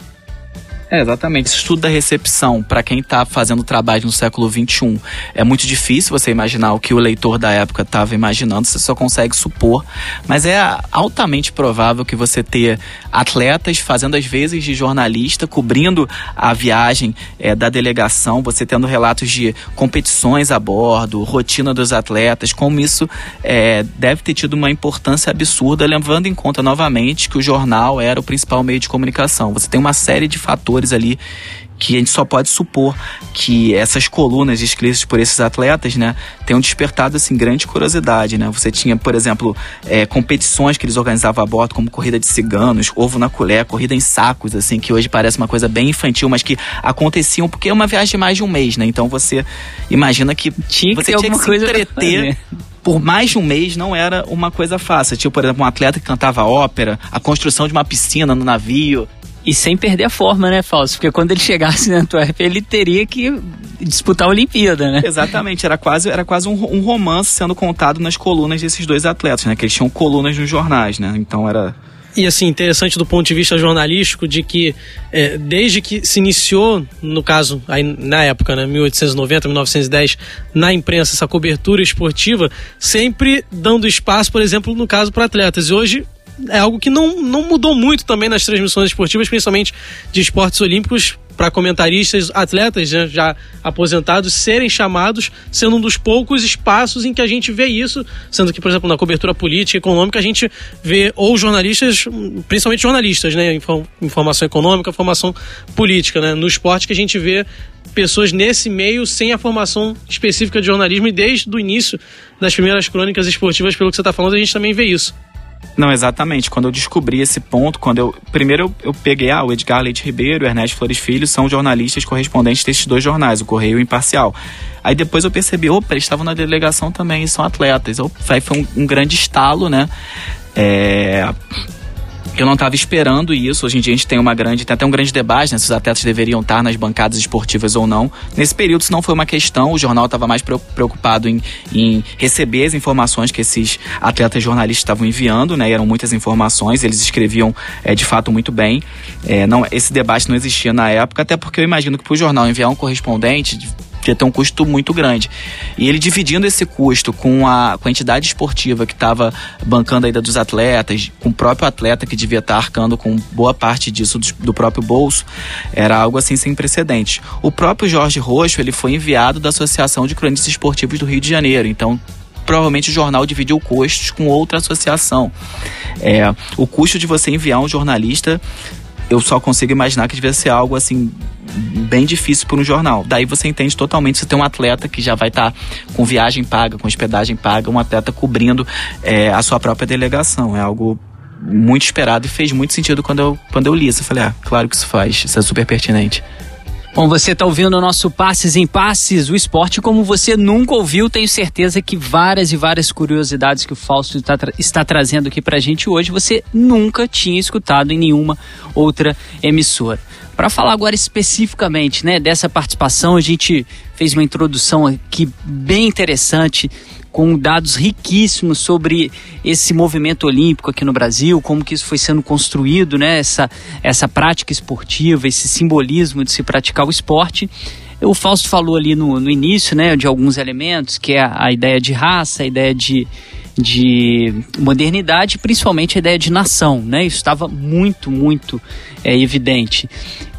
É, exatamente. Esse estudo da recepção, para quem está fazendo trabalho no século XXI, é muito difícil você imaginar o que o leitor da época estava imaginando, você só consegue supor. Mas é altamente provável que você ter atletas fazendo as vezes de jornalista, cobrindo a viagem é, da delegação, você tendo relatos de competições a bordo, rotina dos atletas, como isso é, deve ter tido uma importância absurda, levando em conta novamente que o jornal era o principal meio de comunicação. Você tem uma série de fatores fatores ali que a gente só pode supor que essas colunas escritas por esses atletas, né, tenham despertado assim grande curiosidade, né? Você tinha, por exemplo, é, competições que eles organizavam a bordo, como corrida de ciganos, ovo na colher, corrida em sacos, assim, que hoje parece uma coisa bem infantil, mas que aconteciam porque é uma viagem de mais de um mês, né? Então você imagina que tinha que você tinha que se entreter por mais de um mês não era uma coisa fácil. Tipo, por exemplo, um atleta que cantava ópera, a construção de uma piscina no navio, e sem perder a forma, né, Fausto? Porque quando ele chegasse na Antuérpia, ele teria que disputar a Olimpíada, né? Exatamente, era quase, era quase um, um romance sendo contado nas colunas desses dois atletas, né? Que eles tinham colunas nos jornais, né? Então era E assim, interessante do ponto de vista jornalístico de que é, desde que se iniciou, no caso, aí, na época, né, 1890, 1910, na imprensa, essa cobertura esportiva, sempre dando espaço, por exemplo, no caso para atletas. E hoje é algo que não, não mudou muito também nas transmissões esportivas, principalmente de esportes olímpicos, para comentaristas, atletas já, já, aposentados serem chamados, sendo um dos poucos espaços em que a gente vê isso, sendo que, por exemplo, na cobertura política, econômica, a gente vê ou jornalistas, principalmente jornalistas, né, informação econômica, informação política, né, no esporte que a gente vê pessoas nesse meio sem a formação específica de jornalismo e desde o início das primeiras crônicas esportivas, pelo que você está falando, a gente também vê isso. Não, exatamente. Quando eu descobri esse ponto, quando eu. Primeiro eu, eu peguei, ah, o Edgar Leite Ribeiro e o Ernesto Flores Filho são jornalistas correspondentes desses dois jornais, o Correio e o Imparcial. Aí depois eu percebi, opa, eles estavam na delegação também, são atletas. Aí foi um, um grande estalo, né? É, eu não estava esperando isso. Hoje em dia a gente tem uma grande, tem até um grande debate, né, se os atletas deveriam estar nas bancadas esportivas ou não. Nesse período isso não foi uma questão, o jornal estava mais preocupado em, em, receber as informações que esses atletas jornalistas estavam enviando, né? eram muitas informações, eles escreviam é, de fato muito bem. É, não, esse debate não existia na época, até porque eu imagino que para o jornal enviar um correspondente ia ter um custo muito grande. E ele dividindo esse custo com a, com a entidade esportiva que estava bancando a ida dos atletas, com o próprio atleta que devia estar tá arcando com boa parte disso do, do próprio bolso, era algo assim sem precedentes. O próprio Jorge Roxo, ele foi enviado da Associação de Cronistas Esportivos do Rio de Janeiro, então provavelmente o jornal dividiu custos com outra associação. É, o custo de você enviar um jornalista eu só consigo imaginar que devia ser algo assim bem difícil para um jornal. Daí você entende totalmente se tem um atleta que já vai estar tá com viagem paga, com hospedagem paga, um atleta cobrindo é, a sua própria delegação. É algo muito esperado e fez muito sentido quando eu, quando eu li isso. Eu falei, ah, claro que isso faz, isso é super pertinente. Bom, você está ouvindo o nosso Passes em Passes, o esporte como você nunca ouviu. Tenho certeza que várias e várias curiosidades que o Fausto está, tra está trazendo aqui para a gente hoje você nunca tinha escutado em nenhuma outra emissora. Para falar agora especificamente né, dessa participação, a gente fez uma introdução aqui bem interessante com dados riquíssimos sobre esse movimento olímpico aqui no Brasil, como que isso foi sendo construído, né? Essa, essa prática esportiva, esse simbolismo de se praticar o esporte. O Fausto falou ali no, no início, né, de alguns elementos, que é a, ideia de raça, a ideia de, de modernidade, principalmente a ideia de nação, né? Isso estava muito, muito é, evidente.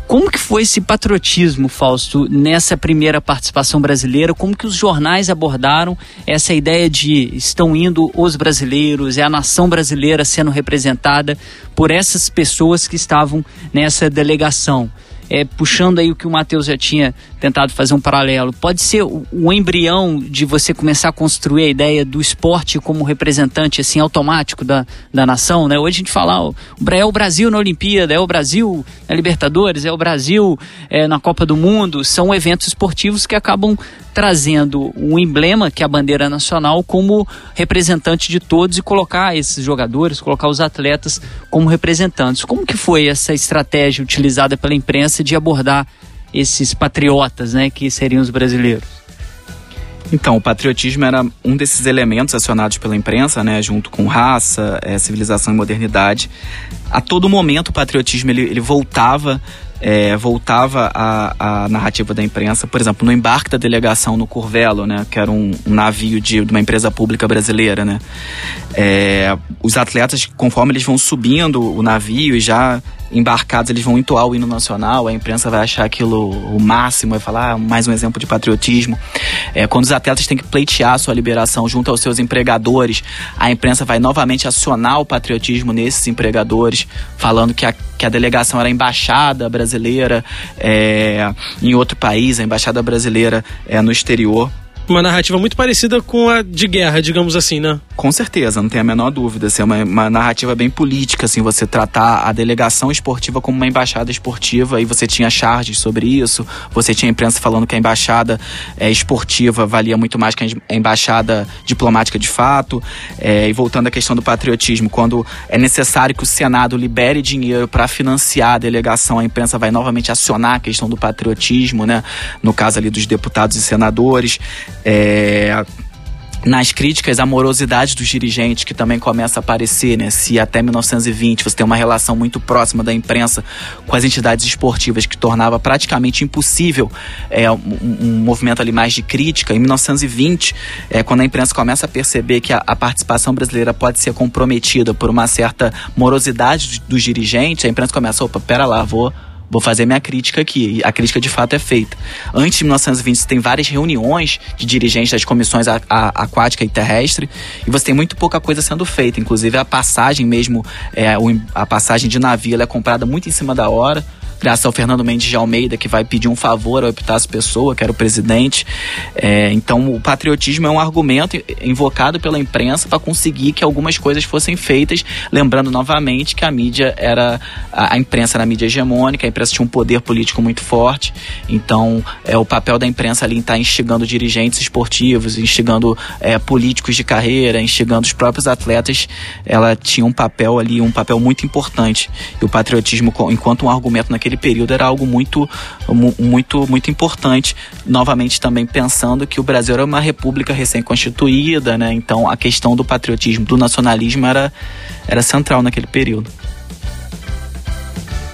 Como que foi esse patriotismo, Fausto, nessa primeira participação brasileira? Como que os jornais abordaram essa ideia de estão indo os brasileiros, é a nação brasileira sendo representada por essas pessoas que estavam nessa delegação? É, puxando aí o que o Matheus já tinha tentado fazer um paralelo, pode ser o, o, embrião de você começar a construir a ideia do esporte como representante assim automático da, da nação, né? Hoje a gente fala, ó, é o Brasil na Olimpíada, é o Brasil na Libertadores, é o Brasil é, na Copa do Mundo, são eventos esportivos que acabam trazendo um emblema que é a bandeira nacional como representante de todos e colocar esses jogadores, colocar os atletas como representantes. Como que foi essa estratégia utilizada pela imprensa de abordar esses patriotas, né, que seriam os brasileiros? Então, o patriotismo era um desses elementos acionados pela imprensa, né, junto com raça, é, civilização e modernidade. A todo momento, o patriotismo ele, ele voltava é, voltava a, narrativa da imprensa, por exemplo, no embarque da delegação no Curvelo, né, que era um, um navio de, de, uma empresa pública brasileira, né, é, os atletas, conforme eles vão subindo o navio e já embarcados, eles vão entoar o hino nacional, a imprensa vai achar aquilo o máximo, vai falar ah, mais um exemplo de patriotismo. É, quando os atletas têm que pleitear sua liberação junto aos seus empregadores, a imprensa vai novamente acionar o patriotismo nesses empregadores, falando que a, que a delegação era embaixada brasileira é, em outro país, a embaixada brasileira é, no exterior uma narrativa muito parecida com a de guerra, digamos assim, né? Com certeza, não tem a menor dúvida. Assim, é uma, uma narrativa bem política, assim, você tratar a delegação esportiva como uma embaixada esportiva e você tinha charges sobre isso, você tinha imprensa falando que a embaixada é, esportiva valia muito mais que a embaixada diplomática de fato. É, e voltando à questão do patriotismo, quando é necessário que o Senado libere dinheiro para financiar a delegação, a imprensa vai novamente acionar a questão do patriotismo, né? No caso ali dos deputados e senadores. É, nas críticas, a morosidade dos dirigentes, que também começa a aparecer, né? Se até 1920 você tem uma relação muito próxima da imprensa com as entidades esportivas, que tornava praticamente impossível é, um, um movimento ali mais de crítica, em 1920, é, quando a imprensa começa a perceber que a, a, participação brasileira pode ser comprometida por uma certa morosidade dos, dirigentes, a imprensa começa, opa, pera lá, vou vou fazer minha crítica aqui. A crítica de fato é feita. Antes de 1920, tem várias reuniões de dirigentes das comissões a, a, aquática e terrestre, e você tem muito pouca coisa sendo feita. Inclusive, a passagem mesmo, é, a passagem de navio, é comprada muito em cima da hora graças ao Fernando Mendes de Almeida, que vai pedir um favor ao Epitácio Pessoa, que era o presidente. É, então, o patriotismo é um argumento invocado pela imprensa para conseguir que algumas coisas fossem feitas, lembrando novamente que a mídia era. A, a imprensa era a mídia hegemônica, a imprensa tinha um poder político muito forte. Então, é o papel da imprensa ali estar tá instigando dirigentes esportivos, instigando é, políticos de carreira, instigando os próprios atletas. Ela tinha um papel ali, um papel muito importante. E o patriotismo, enquanto um argumento naquele naquele período era algo muito, muito, muito importante. Novamente também pensando que o Brasil era uma república recém-constituída, né? Então a questão do patriotismo, do nacionalismo era, era central naquele período.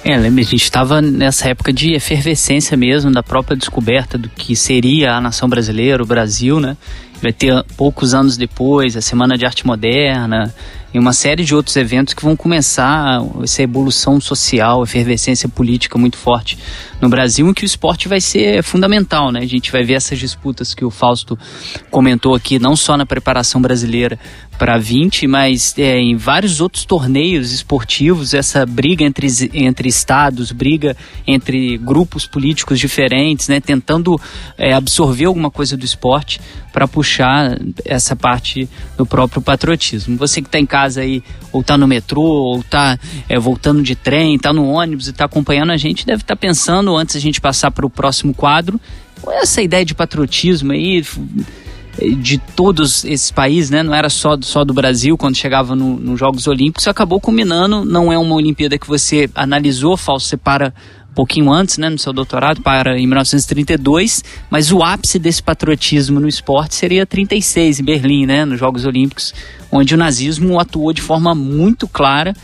É, lembra, a gente estava nessa época de efervescência mesmo, da própria descoberta do que seria a nação brasileira, o Brasil, né? Vai ter poucos anos depois a Semana de Arte Moderna, e uma série de outros eventos que vão começar essa evolução social, efervescência política muito forte no Brasil, em que o esporte vai ser fundamental, né? A gente vai ver essas disputas que o Fausto comentou aqui, não só na preparação brasileira para 20, mas é, em vários outros torneios esportivos, essa briga entre, entre estados, briga entre grupos políticos diferentes, né? Tentando é, absorver alguma coisa do esporte para puxar essa parte do próprio patriotismo. Você que está em casa casa aí, ou tá no metrô, ou tá é, voltando de trem, tá no ônibus e tá acompanhando a gente, deve estar tá pensando, antes a gente passar para o próximo quadro, qual é essa ideia de patriotismo aí de todos esses países, né? Não era só, só do Brasil quando chegava nos no Jogos Olímpicos, acabou culminando, não é uma Olimpíada que você analisou, falso separa pouquinho antes, né, no seu doutorado, para em 1932, mas o ápice desse patriotismo no esporte seria 36 em Berlim, né, nos Jogos Olímpicos, onde o nazismo atuou de forma muito clara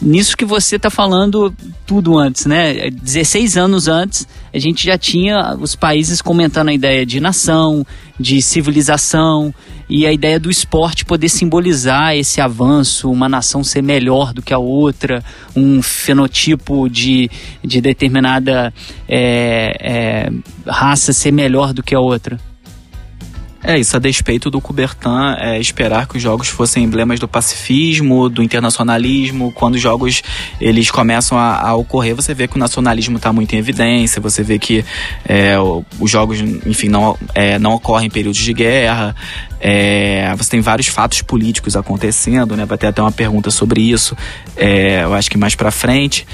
nisso que você está falando tudo antes, né? 16 anos antes, a gente já tinha os países comentando a ideia de nação, de civilização e a ideia do esporte poder simbolizar esse avanço, uma nação ser melhor do que a outra, um fenotipo de, de determinada é, é, raça ser melhor do que a outra. É, isso a despeito do Coubertin é, esperar que os jogos fossem emblemas do pacifismo, do internacionalismo. Quando os jogos eles começam a, a ocorrer, você vê que o nacionalismo está muito em evidência, você vê que é, os jogos, enfim, não, é, não ocorrem em períodos de guerra. É, você tem vários fatos políticos acontecendo, né? Vai ter até uma pergunta sobre isso, é, eu acho que mais para frente.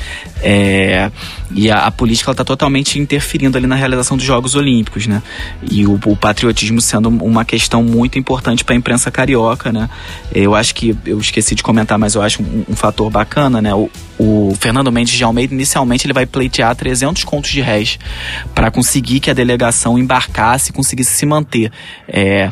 É, e a, a política está totalmente interferindo ali na realização dos Jogos Olímpicos, né? E o, o patriotismo sendo uma questão muito importante para a imprensa carioca, né? Eu acho que eu esqueci de comentar, mas eu acho um, um fator bacana, né? O, o Fernando Mendes de Almeida inicialmente ele vai pleitear 300 contos de réis para conseguir que a delegação embarcasse e conseguisse se manter. É,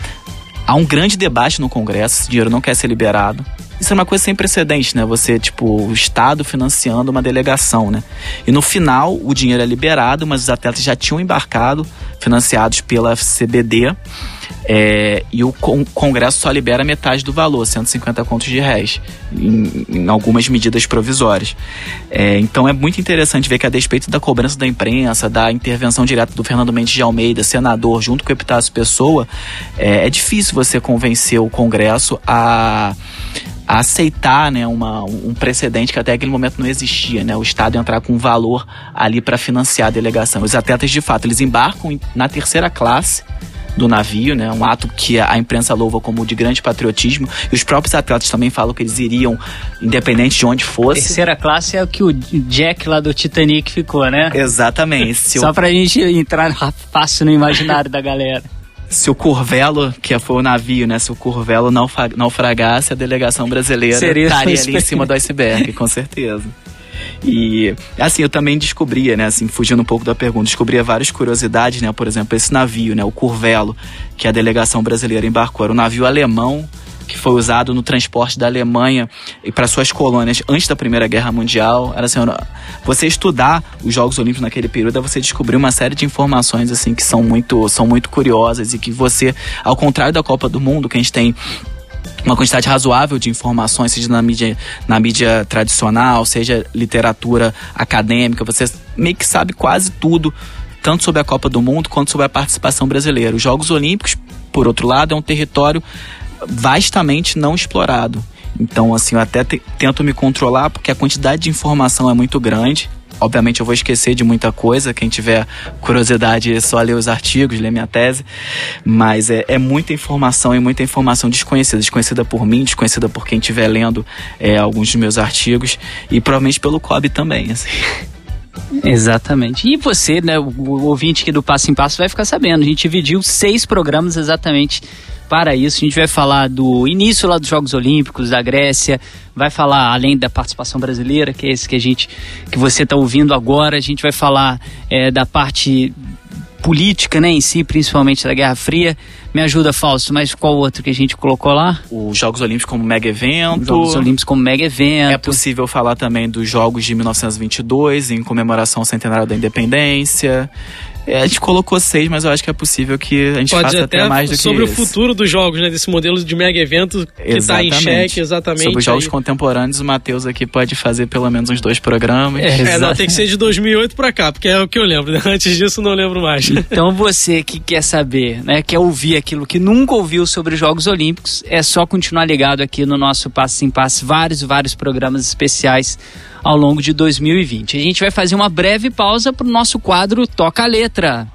há um grande debate no Congresso, esse dinheiro não quer ser liberado. Isso é uma coisa sem precedente, né? Você, tipo, o Estado financiando uma delegação, né? E no final, o dinheiro é liberado, mas os atletas já tinham embarcado, financiados pela CBD. É, e o Congresso só libera metade do valor, 150 contos de réis, em, em algumas medidas provisórias. É, então é muito interessante ver que, a despeito da cobrança da imprensa, da intervenção direta do Fernando Mendes de Almeida, senador, junto com o Epitácio Pessoa, é, é difícil você convencer o Congresso a a aceitar né, uma, um precedente que até aquele momento não existia, né, o Estado entrar com valor ali para financiar a delegação. Os atletas, de fato, eles embarcam na terceira classe do navio, né? Um ato que a imprensa louva como de grande patriotismo. E os próprios atletas também falam que eles iriam, independente de onde fosse. Terceira classe é o que o Jack lá do Titanic ficou, né? Exatamente. Só pra gente entrar fácil no imaginário da galera se o Curvelo, que foi o navio, né? Se o Curvelo naufragasse, a delegação brasileira Seria estaria ali em cima do iceberg, com certeza. E assim, eu também descobria, né, assim, fugindo um pouco da pergunta, descobria várias curiosidades, né, por exemplo, esse navio, né, o Curvelo, que a delegação brasileira embarcou. Era um navio alemão que foi usado no transporte da Alemanha e para suas colônias antes da Primeira Guerra Mundial. Era assim, você estudar os Jogos Olímpicos naquele período, você descobrir uma série de informações assim que são muito, são muito curiosas e que você, ao contrário da Copa do Mundo, que a gente tem uma quantidade razoável de informações, seja na mídia, na mídia tradicional, seja literatura acadêmica, você meio que sabe quase tudo, tanto sobre a Copa do Mundo quanto sobre a participação brasileira. Os Jogos Olímpicos, por outro lado, é um território vastamente não explorado. Então, assim, eu até te, tento me controlar porque a quantidade de informação é muito grande. Obviamente eu vou esquecer de muita coisa, quem tiver curiosidade é só ler os artigos, ler minha tese, mas é, é muita informação e muita informação desconhecida, desconhecida por mim, desconhecida por quem estiver lendo é, alguns dos meus artigos e provavelmente pelo COB também, assim. Exatamente. E você, né, o ouvinte aqui do Passo em Passo vai ficar sabendo, a gente dividiu seis programas exatamente para isso. A gente vai falar do início lá dos Jogos Olímpicos da Grécia, vai falar além da participação brasileira, que é esse que a gente que você está ouvindo agora. A gente vai falar é, da parte política, né, em si, principalmente da Guerra Fria. Me ajuda, Fausto, mas qual outro que a gente colocou lá? Os Jogos Olímpicos como mega evento. Os Jogos Olímpicos como mega evento. É possível falar também dos Jogos de 1922, em comemoração ao centenário da independência. É, a gente colocou seis, mas eu acho que é possível que a gente Pode faça até, até mais do que sobre esse. o futuro dos jogos, né? Desse modelo de mega evento que está em xeque, exatamente. Sobre os jogos aí. contemporâneos, o Matheus aqui pode fazer pelo menos uns dois programas. É, É, não, tem que ser de 2008 pra cá, porque é o que eu lembro. né? Antes disso, não lembro mais. Então você que quer saber, né, quer ouvir aquilo que nunca ouviu sobre os Jogos Olímpicos, é só continuar ligado aqui no nosso Passo em Passo, vários e vários programas especiais ao longo de 2020. A gente vai fazer uma breve pausa para o nosso quadro Toca a Letra.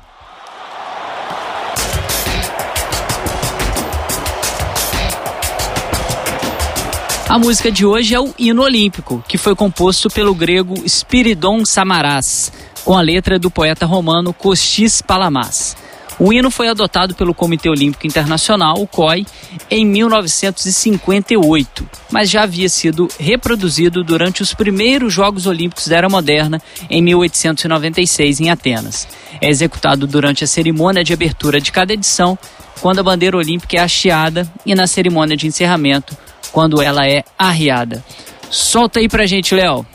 A música de hoje é o Hino Olímpico, que foi composto pelo grego Spiridon Samaras, com a letra do poeta romano Kostis Palamas. O hino foi adotado pelo Comitê Olímpico Internacional, o COI, em 1958, mas já havia sido reproduzido durante os primeiros Jogos Olímpicos da Era Moderna, em 1896, em Atenas. É executado durante a cerimônia de abertura de cada edição, quando a bandeira olímpica é hasteada, e na cerimônia de encerramento, quando ela é arriada. Solta aí pra gente, Léo.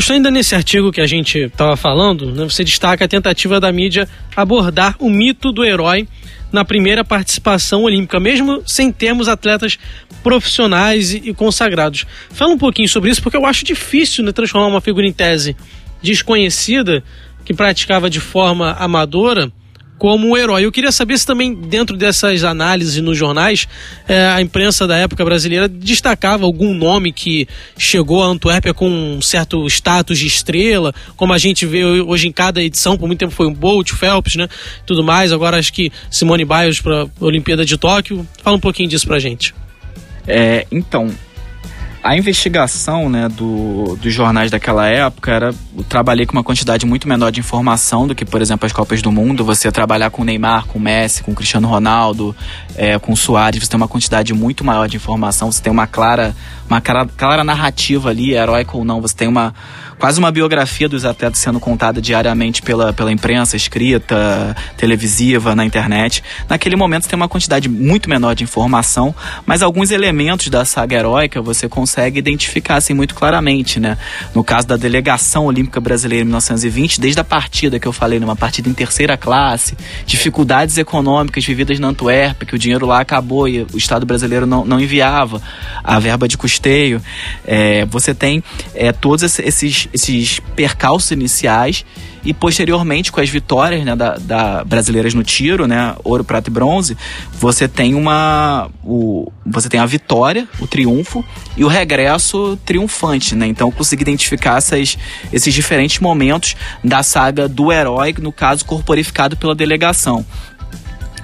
Fausto, ainda nesse artigo que a gente estava falando, né, você destaca a tentativa da mídia abordar o mito do herói na primeira participação olímpica, mesmo sem termos atletas profissionais e, consagrados. Fala um pouquinho sobre isso, porque eu acho difícil né, transformar uma figura em tese desconhecida que praticava de forma amadora como herói. Eu queria saber se também, dentro dessas análises nos jornais, é, a imprensa da época brasileira destacava algum nome que chegou a Antuérpia com um certo status de estrela, como a gente vê hoje em cada edição, por muito tempo foi um Bolt, Phelps, né? Tudo mais. Agora acho que Simone Biles para a Olimpíada de Tóquio. Fala um pouquinho disso pra gente. É, então, a investigação né, do, dos jornais daquela época era. Eu trabalhei com uma quantidade muito menor de informação do que, por exemplo, as Copas do Mundo. Você trabalhar com Neymar, com Messi, com Cristiano Ronaldo, é, com Soares, você tem uma quantidade muito maior de informação, você tem uma clara, uma clara, clara narrativa ali, heróica ou não, você tem uma quase uma biografia dos atletas sendo contada diariamente pela, pela imprensa escrita, televisiva, na internet. Naquele momento tem uma quantidade muito menor de informação, mas alguns elementos da saga heróica você consegue identificar assim muito claramente, né? No caso da delegação olímpica brasileira em 1920, desde a partida que eu falei, numa partida em terceira classe, dificuldades econômicas vividas na Antuérpia, que o dinheiro lá acabou e o Estado brasileiro não, não enviava a verba de custeio. É, você tem é, todos esses, esses percalços iniciais e posteriormente com as vitórias né, da, da, brasileiras no tiro, né, ouro, prata e bronze, você tem uma o, você tem a vitória, o triunfo e o regresso triunfante, né? Então consegui identificar essas, esses diferentes momentos da saga do herói, no caso corporificado pela delegação.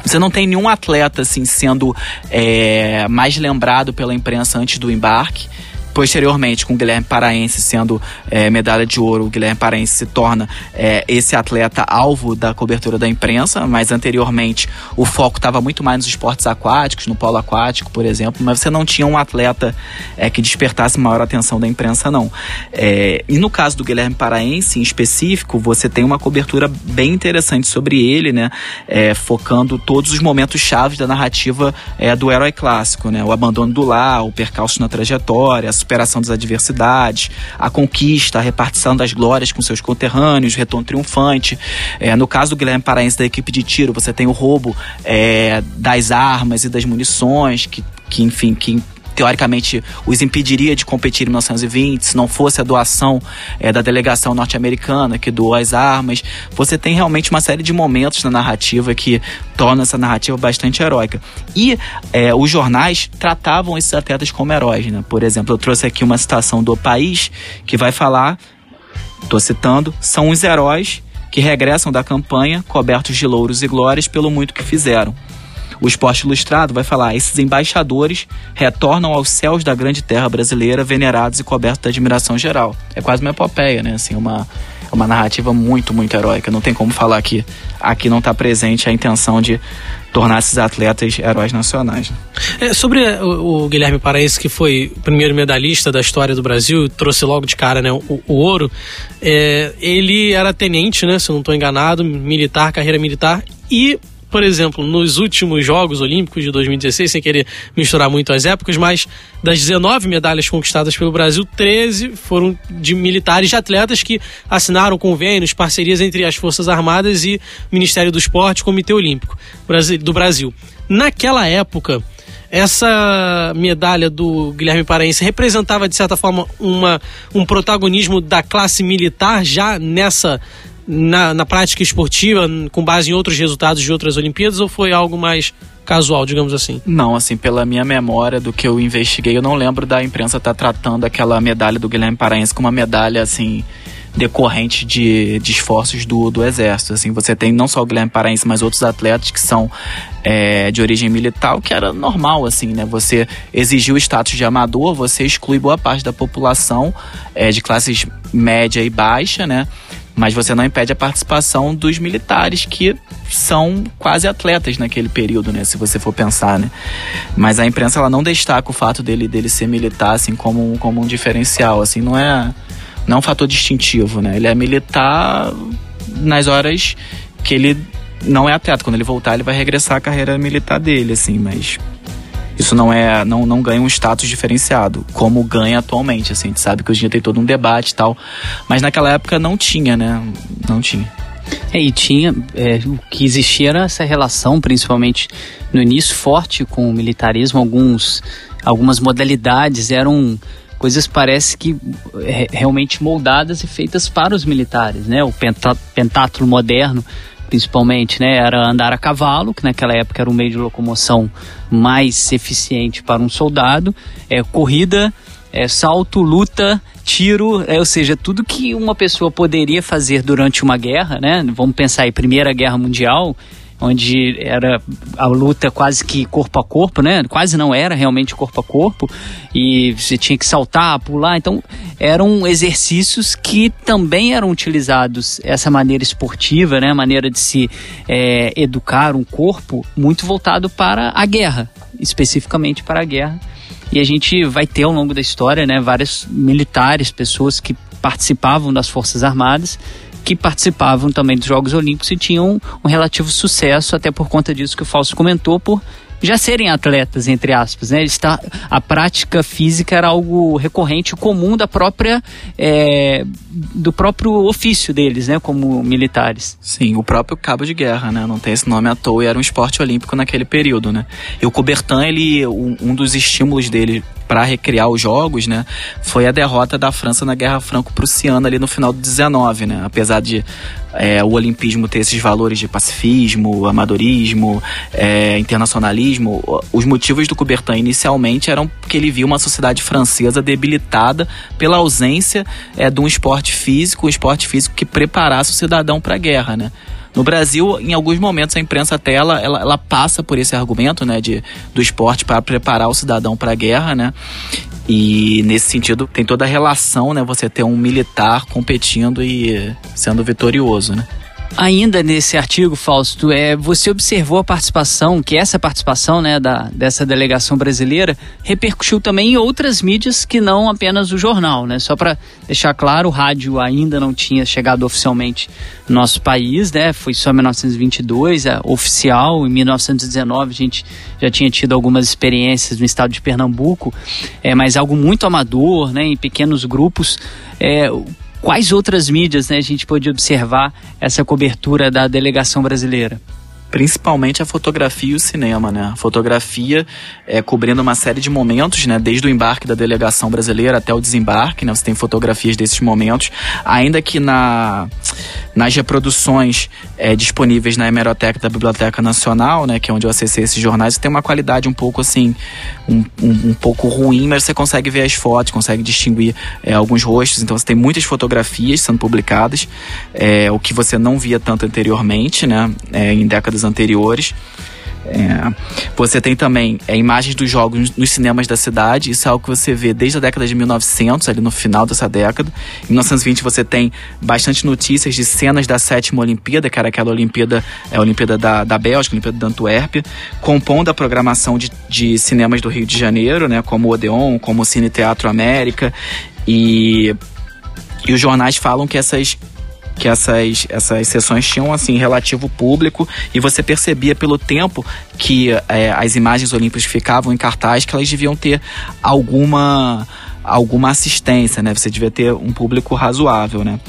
Você não tem nenhum atleta assim sendo é, mais lembrado pela imprensa antes do embarque. Posteriormente, com o Guilherme Paraense sendo é, medalha de ouro, o Guilherme Paraense se torna é, esse atleta alvo da cobertura da imprensa, mas anteriormente o foco estava muito mais nos esportes aquáticos, no polo aquático, por exemplo, mas você não tinha um atleta é, que despertasse maior atenção da imprensa, não. É, e no caso do Guilherme Paraense, em específico, você tem uma cobertura bem interessante sobre ele, né? É, focando todos os momentos chaves da narrativa é, do herói clássico, né? O abandono do lar, o percalço na trajetória, a superação das adversidades, a conquista, a repartição das glórias com seus conterrâneos, retorno triunfante. É, no caso do Guilherme Paraense da equipe de tiro, você tem o roubo é, das armas e das munições, que, que enfim, que teoricamente os impediria de competir em 1920, se não fosse a doação é, da delegação norte-americana que doou as armas. Você tem realmente uma série de momentos na narrativa que torna essa narrativa bastante heróica. E é, os jornais tratavam esses atletas como heróis. Né? Por exemplo, eu trouxe aqui uma citação do País que vai falar, estou citando, são os heróis que regressam da campanha cobertos de louros e glórias pelo muito que fizeram. O Esporte Ilustrado vai falar: esses embaixadores retornam aos céus da grande terra brasileira, venerados e cobertos da admiração geral. É quase uma epopeia, né? Assim, uma, uma narrativa muito, muito heróica. Não tem como falar que aqui não está presente a intenção de tornar esses atletas heróis nacionais. É, sobre o, o, Guilherme Paraense, que foi o primeiro medalhista da história do Brasil, trouxe logo de cara né, o, o ouro, é, ele era tenente, né, se eu não estou enganado, militar, carreira militar, e por exemplo, nos últimos Jogos Olímpicos de 2016, sem querer misturar muito as épocas, mas das 19 medalhas conquistadas pelo Brasil, 13 foram de militares de atletas que assinaram convênios, parcerias entre as Forças Armadas e Ministério do Esporte, Comitê Olímpico do Brasil. Naquela época, essa medalha do Guilherme Paraense representava, de certa forma, uma, um protagonismo da classe militar já nessa na, na prática esportiva, com base em outros resultados de outras Olimpíadas, ou foi algo mais casual, digamos assim? Não, assim, pela minha memória do que eu investiguei, eu não lembro da imprensa estar tá tratando aquela medalha do Guilherme Paraense como uma medalha, assim, decorrente de, de esforços do, do exército. Assim, você tem não só o Guilherme Paraense, mas outros atletas que são é, de origem militar, que era normal, assim, né? Você exigir o status de amador, você exclui boa parte da população é, de classes média e baixa, né? Mas você não impede a participação dos militares que são quase atletas naquele período, né? Se você for pensar, né? Mas a imprensa ela não destaca o fato dele, dele ser militar assim como, como um diferencial, assim, não é não é um fator distintivo, né? Ele é militar nas horas que ele não é atleta. Quando ele voltar, ele vai regressar à carreira militar dele, assim, mas isso não é não, não ganha um status diferenciado, como ganha atualmente. Assim, a gente sabe que hoje em dia tem todo um debate e tal, mas naquela época não tinha, né? Não tinha. É, e tinha, é, o que existia era essa relação, principalmente no início, forte com o militarismo. Alguns, algumas modalidades eram coisas parece que é, realmente moldadas e feitas para os militares, né? O pentátulo moderno principalmente, né, era andar a cavalo, que naquela época era o meio de locomoção mais eficiente para um soldado, é, corrida, é, salto, luta, tiro, é, ou seja, tudo que uma pessoa poderia fazer durante uma guerra, né? Vamos pensar aí, Primeira Guerra Mundial, onde era a luta quase que corpo a corpo, né? Quase não era realmente corpo a corpo e você tinha que saltar, pular. Então eram exercícios que também eram utilizados essa maneira esportiva, né? Maneira de se é, educar um corpo muito voltado para a guerra, especificamente para a guerra. E a gente vai ter ao longo da história, né? Vários militares, pessoas que participavam das forças armadas que participavam também dos Jogos Olímpicos e tinham um relativo sucesso, até por conta disso que o Fausto comentou, por já serem atletas, entre aspas, né? Está, a prática física era algo recorrente, comum da própria é, do próprio ofício deles, né? Como militares. Sim, o próprio cabo de guerra, né? Não tem esse nome à toa e era um esporte olímpico naquele período, né? E o Coubertin, ele, um, um dos estímulos dele para recriar os jogos, né, foi a derrota da França na Guerra Franco-Prussiana ali no final do 19, né? Apesar de é, o olimpismo ter esses valores de pacifismo, amadorismo, é, internacionalismo, os motivos do Coubertin inicialmente eram que ele viu uma sociedade francesa debilitada pela ausência é, de um esporte físico, um esporte físico que preparasse o cidadão para a guerra, né? No Brasil, em alguns momentos, a imprensa até ela, ela, ela passa por esse argumento né, de, do esporte para preparar o cidadão para a guerra, né? E nesse sentido tem toda a relação, né? Você ter um militar competindo e sendo vitorioso, né? Ainda nesse artigo, Fausto, é, você observou a participação, que essa participação né, da, dessa delegação brasileira repercutiu também em outras mídias que não apenas o jornal. Né? Só para deixar claro, o rádio ainda não tinha chegado oficialmente no nosso país, né? foi só em 1922, é, oficial. Em 1919 a gente já tinha tido algumas experiências no estado de Pernambuco, é, mas algo muito amador, né, em pequenos grupos. É, Quais outras mídias né, a gente pode observar essa cobertura da delegação brasileira? principalmente a fotografia e o cinema, né? A fotografia é, cobrindo uma série de momentos, né? Desde o embarque da delegação brasileira até o desembarque, né? Você tem fotografias desses momentos, ainda que na nas reproduções é, disponíveis na hemeroteca da Biblioteca Nacional, né? Que é onde eu acessei esses jornais, tem uma qualidade um pouco assim, um, um, um pouco ruim, mas você consegue ver as fotos, consegue distinguir é, alguns rostos. Então você tem muitas fotografias sendo publicadas, é, o que você não via tanto anteriormente, né? Em décadas anteriores. É, você tem também é, imagens dos jogos nos cinemas da cidade, isso é algo que você vê desde a década de 1900, ali no final dessa década. Em 1920 você tem bastante notícias de cenas da sétima Olimpíada, que era aquela Olimpíada, é, Olimpíada da, da Bélgica, Olimpíada da Antuérpia, compondo a programação de, de cinemas do Rio de Janeiro, né, como o Odeon, como o Cine Teatro América, e, e os jornais falam que essas que essas, essas sessões tinham assim relativo público e você percebia pelo tempo que é, as imagens olímpicas ficavam em cartaz que elas deviam ter alguma alguma assistência, né? Você devia ter um público razoável, né?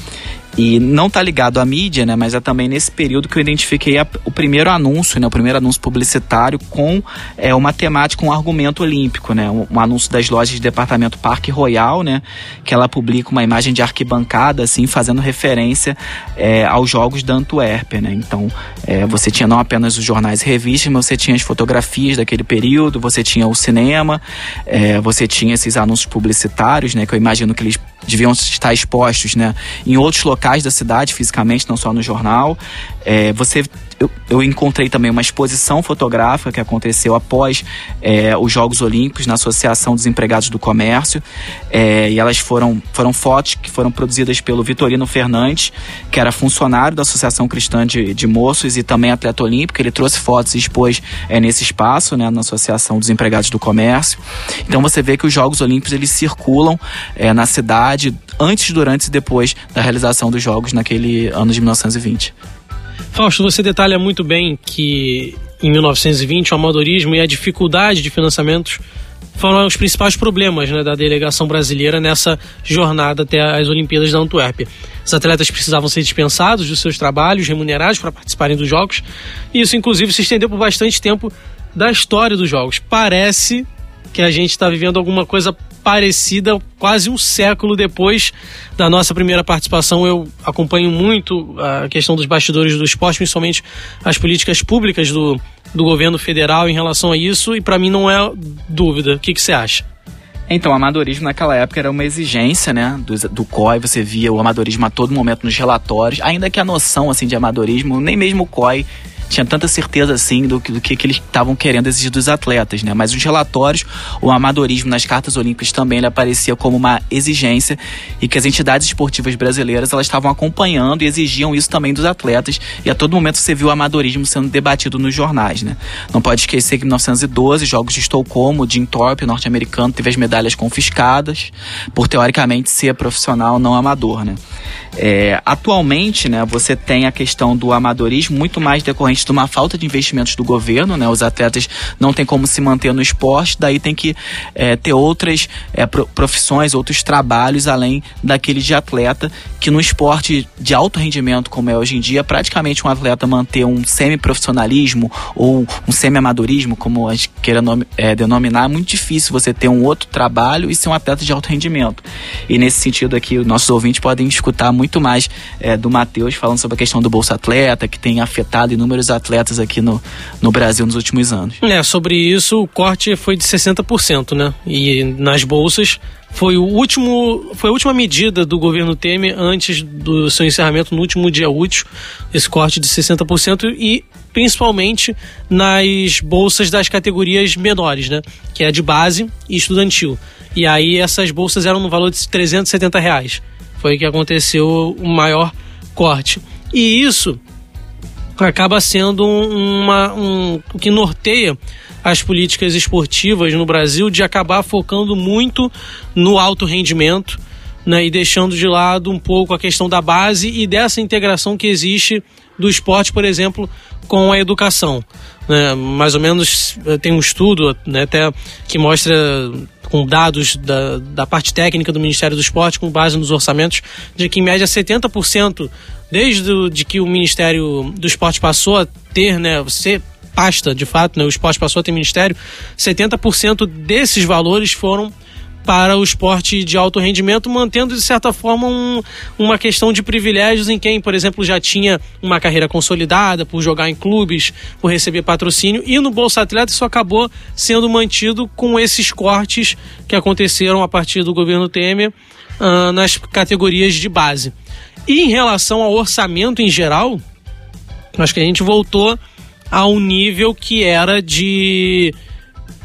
E não está ligado à mídia, né? Mas é também nesse período que eu identifiquei a, o primeiro anúncio, né? O primeiro anúncio publicitário com é, uma temática, um argumento olímpico, né? Um, um, anúncio das lojas de departamento Parque Royal, né? Que ela publica uma imagem de arquibancada, assim, fazendo referência é, aos Jogos da Antuérpia, né? Então, é, você tinha não apenas os jornais e revistas, mas você tinha as fotografias daquele período, você tinha o cinema, é, você tinha esses anúncios publicitários, né? Que eu imagino que eles deviam estar expostos, né? Em outros locais locais da cidade, fisicamente, não só no jornal. É, você eu, eu, encontrei também uma exposição fotográfica que aconteceu após é, os Jogos Olímpicos na Associação dos Empregados do Comércio. É, e elas foram, foram fotos que foram produzidas pelo Vitorino Fernandes, que era funcionário da Associação Cristã de, de Moços e também atleta olímpico. Ele trouxe fotos e expôs é, nesse espaço, né, na Associação dos Empregados do Comércio. Então você vê que os Jogos Olímpicos eles circulam é, na cidade antes, durante e depois da realização dos Jogos naquele ano de 1920. Fausto, você detalha muito bem que em 1920, o amadorismo e a dificuldade de financiamentos foram os principais problemas né, da delegação brasileira nessa jornada até as Olimpíadas da Antuérpia. Os atletas precisavam ser dispensados dos seus trabalhos, remunerados para participarem dos Jogos, e isso, inclusive, se estendeu por bastante tempo da história dos Jogos. Parece que a gente está vivendo alguma coisa parecida quase um século depois da nossa primeira participação. Eu acompanho muito a questão dos bastidores do esporte, principalmente as políticas públicas do, do governo federal em relação a isso, e para mim não é dúvida. O que, que você acha? Então, o amadorismo naquela época era uma exigência, né, do, do COI, você via o amadorismo a todo momento nos relatórios, ainda que a noção, assim, de amadorismo, nem mesmo o COI tinha tanta certeza assim do que, do que, que eles estavam querendo exigir dos atletas, né? Mas os relatórios, o amadorismo nas cartas olímpicas também ele aparecia como uma exigência e que as entidades esportivas brasileiras elas estavam acompanhando e exigiam isso também dos atletas e a todo momento você viu o amadorismo sendo debatido nos jornais, né? Não pode esquecer que em 1912, Jogos de Estocolmo, Jim Thorpe, norte-americano, teve as medalhas confiscadas por teoricamente ser profissional não amador, né? É, atualmente, né, você tem a questão do amadorismo muito mais decorrente de uma falta de investimentos do governo, né? Os atletas não têm como se manter no esporte, daí tem que é, ter outras é, profissões, outros trabalhos além daquele de atleta, que no esporte de alto rendimento, como é hoje em dia, praticamente um atleta manter um semi-profissionalismo ou um semi-amadorismo, como a gente queira nome, é, denominar, é muito difícil você ter um outro trabalho e ser um atleta de alto rendimento. E nesse sentido aqui, os nossos ouvintes podem escutar muito mais é, do Matheus falando sobre a questão do Bolsa Atleta, que tem afetado inúmeros atletas aqui no, no Brasil nos últimos anos. É, sobre isso, o corte foi de 60%, né? E nas bolsas foi o último foi a última medida do governo Temer antes do seu encerramento no último dia útil esse corte de 60% e principalmente nas bolsas das categorias menores né que é de base e estudantil e aí essas bolsas eram no valor de 370 reais foi que aconteceu o maior corte. E isso acaba sendo uma, um, o que norteia as políticas esportivas no Brasil de acabar focando muito no alto rendimento né, e deixando de lado um pouco a questão da base e dessa integração que existe do esporte, por exemplo, com a educação. Né? Mais ou menos eh, tem um estudo né, até que mostra com dados da, da parte técnica do Ministério do Esporte, com base nos orçamentos, de que em média 70%, desde de que o Ministério do Esporte passou a ter, né, ser pasta de fato, né, o esporte passou a ter ministério, 70% desses valores foram para o esporte de alto rendimento, mantendo de certa forma um, uma questão de privilégios em quem, por exemplo, já tinha uma carreira consolidada por jogar em clubes, por receber patrocínio, e no Bolsa Atleta isso acabou sendo mantido com esses cortes que aconteceram a partir do governo Temer uh, nas categorias de base. E em relação ao orçamento em geral, acho que a gente voltou a um nível que era de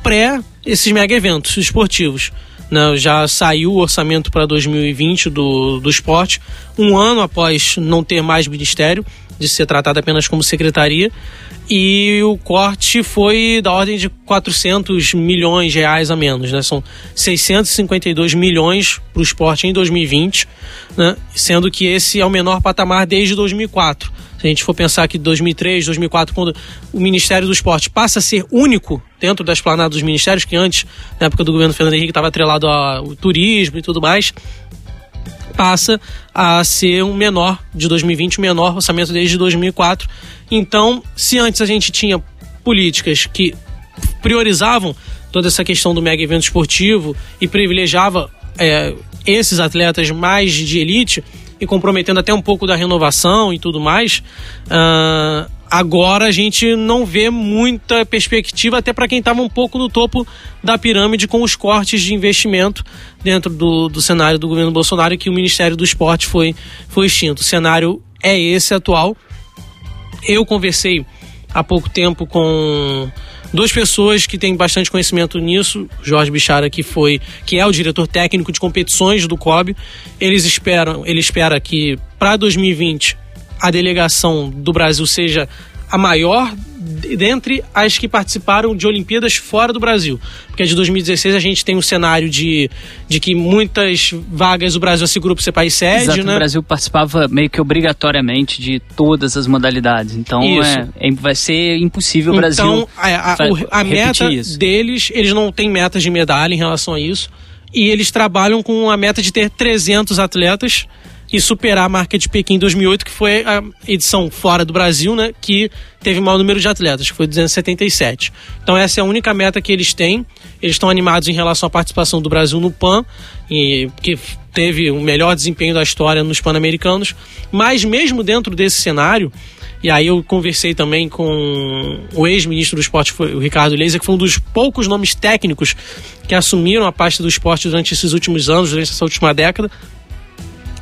pré esses mega eventos esportivos. Né, já saiu o orçamento para 2020 do, do esporte, um ano após não ter mais ministério, de ser tratado apenas como secretaria, e o corte foi da ordem de 400 milhões de reais a menos, né? São 652 milhões para o esporte em 2020, né? sendo que esse é o menor patamar desde 2004. Se a gente for pensar que 2003, 2004, quando o Ministério do Esporte passa a ser único dentro das planadas dos ministérios, que antes, na época do governo Fernando Henrique, estava atrelado ao turismo e tudo mais, passa a ser um menor de 2020, o menor orçamento desde 2004. Então, se antes a gente tinha políticas que priorizavam toda essa questão do mega evento esportivo e privilegiava é, esses atletas mais de elite, e comprometendo até um pouco da renovação e tudo mais. Uh, agora a gente não vê muita perspectiva, até para quem estava um pouco no topo da pirâmide com os cortes de investimento dentro do, do cenário do governo Bolsonaro, que o Ministério do Esporte foi, foi extinto. O cenário é esse atual. Eu conversei há pouco tempo com duas pessoas que têm bastante conhecimento nisso, Jorge Bichara que foi, que é o diretor técnico de competições do COB. Eles esperam, ele espera que para 2020 a delegação do Brasil seja a maior dentre as que participaram de Olimpíadas fora do Brasil. Porque de 2016 a gente tem um cenário de, de que muitas vagas o Brasil assegurou para ser país sede, Exato, né? O Brasil participava meio que obrigatoriamente de todas as modalidades. Então é, é, vai ser impossível o Brasil. Então, a, a, a meta isso. deles, eles não têm metas de medalha em relação a isso. E eles trabalham com a meta de ter 300 atletas e superar a marca de Pequim 2008, que foi a edição fora do Brasil, né, que teve maior número de atletas, que foi 277. Então essa é a única meta que eles têm. Eles estão animados em relação à participação do Brasil no PAN, e que teve o melhor desempenho da história nos Pan-Americanos, mas mesmo dentro desse cenário, e aí eu conversei também com o ex-ministro do esporte, o Ricardo Leiser, que foi um dos poucos nomes técnicos que assumiram a pasta do esporte durante esses últimos anos, durante essa última década.